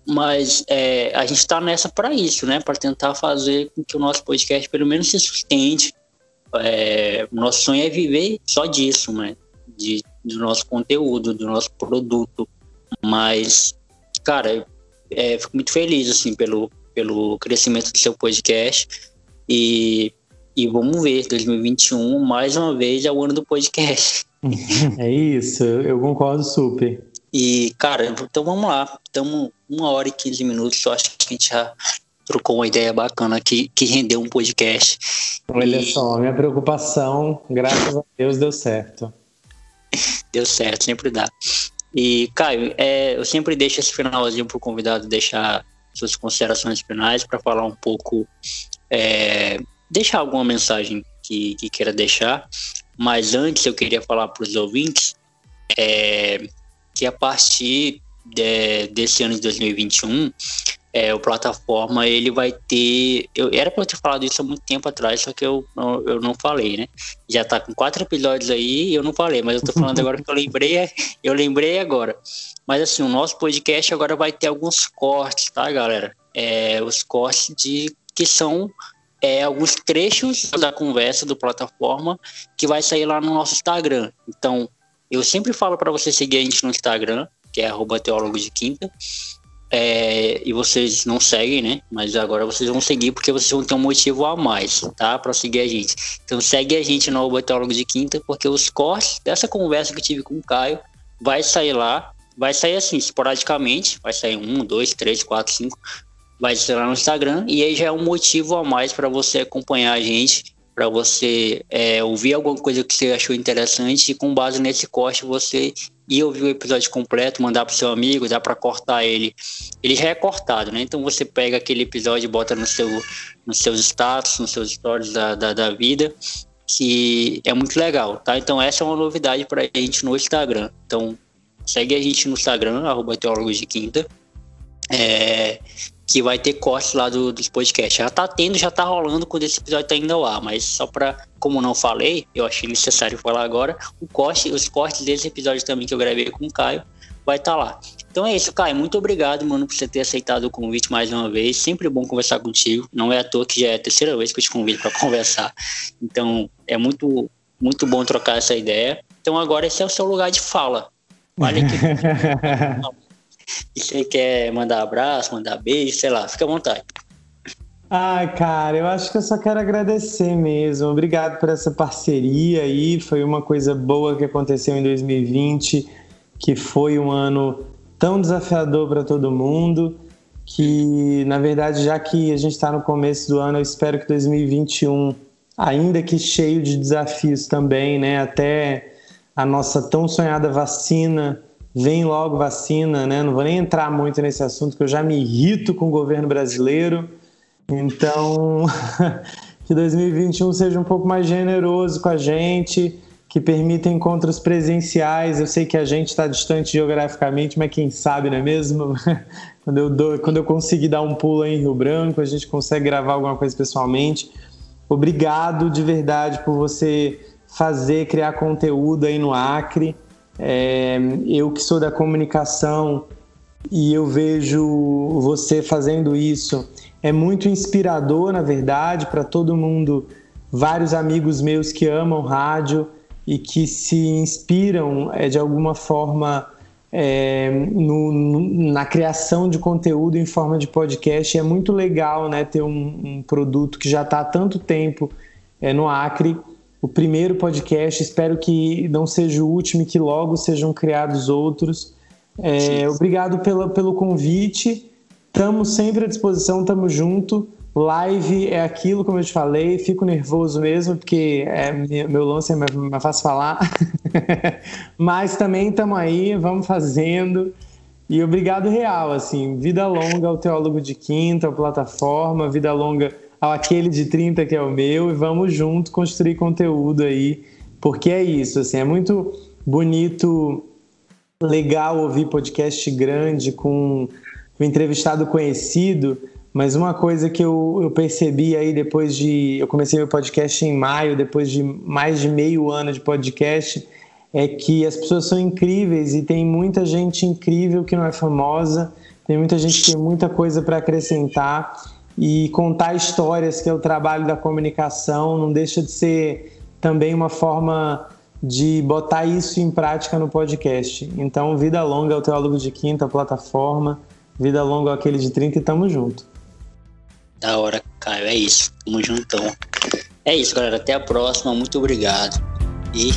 Mas é, a gente está nessa para isso, né? Para tentar fazer com que o nosso podcast pelo menos se sustente. É, nosso sonho é viver só disso, né? De, do nosso conteúdo, do nosso produto. Mas, cara, é, fico muito feliz assim pelo, pelo crescimento do seu podcast e, e vamos ver 2021 mais uma vez é o ano do podcast. É isso, eu concordo super. E, cara, então vamos lá. Estamos uma hora e 15 minutos. Eu acho que a gente já trocou uma ideia bacana que, que rendeu um podcast. Olha e... só, minha preocupação, graças a Deus, deu certo. Deu certo, sempre dá. E, Caio, é, eu sempre deixo esse finalzinho para o convidado deixar suas considerações finais para falar um pouco, é, deixar alguma mensagem que, que queira deixar. Mas antes eu queria falar para os ouvintes é, que a partir de, desse ano de 2021, é, o plataforma ele vai ter. Eu, era para ter falado isso há muito tempo atrás, só que eu, eu, eu não falei, né? Já tá com quatro episódios aí e eu não falei, mas eu tô falando agora que eu lembrei, eu lembrei agora. Mas assim, o nosso podcast agora vai ter alguns cortes, tá, galera? É, os cortes de que são é, alguns trechos da conversa do plataforma que vai sair lá no nosso Instagram. Então, eu sempre falo para você seguir a gente no Instagram, que é teólogo de quinta. É, e vocês não seguem, né? Mas agora vocês vão seguir porque vocês vão ter um motivo a mais, tá? Para seguir a gente. Então segue a gente no teólogo de quinta, porque os cortes dessa conversa que eu tive com o Caio vai sair lá. Vai sair assim, esporadicamente. Vai sair um, dois, três, quatro, cinco vai lá no Instagram e aí já é um motivo a mais para você acompanhar a gente, para você é, ouvir alguma coisa que você achou interessante e com base nesse corte você ir ouvir o episódio completo, mandar para seu amigo, dá para cortar ele. Ele já é cortado, né? Então você pega aquele episódio e bota no seu, nos seus status, nos seus stories da, da, da vida, que é muito legal, tá? Então essa é uma novidade para a gente no Instagram. Então segue a gente no Instagram, arroba teólogos de quinta é, que vai ter corte lá do, dos podcasts. Já tá tendo, já tá rolando quando esse episódio tá indo ao ar, mas só pra, como não falei, eu achei necessário falar agora, o corte, os cortes desse episódio também que eu gravei com o Caio, vai estar tá lá. Então é isso, Caio. Muito obrigado, mano, por você ter aceitado o convite mais uma vez. Sempre bom conversar contigo. Não é à toa que já é a terceira vez que eu te convido para conversar. Então é muito, muito bom trocar essa ideia. Então agora esse é o seu lugar de fala. Olha que. você quer mandar abraço, mandar beijo, sei lá, fica à vontade. Ai, cara, eu acho que eu só quero agradecer mesmo. Obrigado por essa parceria aí. Foi uma coisa boa que aconteceu em 2020, que foi um ano tão desafiador para todo mundo. Que, na verdade, já que a gente está no começo do ano, eu espero que 2021, ainda que cheio de desafios também, né? Até a nossa tão sonhada vacina vem logo vacina, né? Não vou nem entrar muito nesse assunto, que eu já me irrito com o governo brasileiro. Então, que 2021 seja um pouco mais generoso com a gente, que permita encontros presenciais. Eu sei que a gente está distante geograficamente, mas quem sabe, não é mesmo? quando, eu dou, quando eu conseguir dar um pulo em Rio Branco, a gente consegue gravar alguma coisa pessoalmente. Obrigado de verdade por você fazer, criar conteúdo aí no Acre. É, eu que sou da comunicação e eu vejo você fazendo isso, é muito inspirador, na verdade, para todo mundo. Vários amigos meus que amam rádio e que se inspiram é, de alguma forma é, no, no, na criação de conteúdo em forma de podcast. é muito legal né, ter um, um produto que já está há tanto tempo é, no Acre o primeiro podcast. Espero que não seja o último e que logo sejam criados outros. É, obrigado pela, pelo convite. Estamos sempre à disposição, estamos junto. Live é aquilo, como eu te falei. Fico nervoso mesmo, porque é, meu lance é mais, mais fácil falar. Mas também estamos aí, vamos fazendo. E obrigado real, assim, vida longa ao Teólogo de Quinta, à plataforma, vida longa aquele de 30 que é o meu e vamos junto construir conteúdo aí, porque é isso, assim, é muito bonito, legal ouvir podcast grande com um entrevistado conhecido, mas uma coisa que eu, eu percebi aí depois de. Eu comecei meu podcast em maio, depois de mais de meio ano de podcast, é que as pessoas são incríveis e tem muita gente incrível que não é famosa, tem muita gente que tem muita coisa para acrescentar e contar histórias, que é o trabalho da comunicação, não deixa de ser também uma forma de botar isso em prática no podcast. Então, vida longa ao Teólogo de Quinta, plataforma, vida longa ao aquele de 30 e tamo junto. Da hora, Caio, é isso. Tamo juntão. É isso, galera. Até a próxima. Muito obrigado. E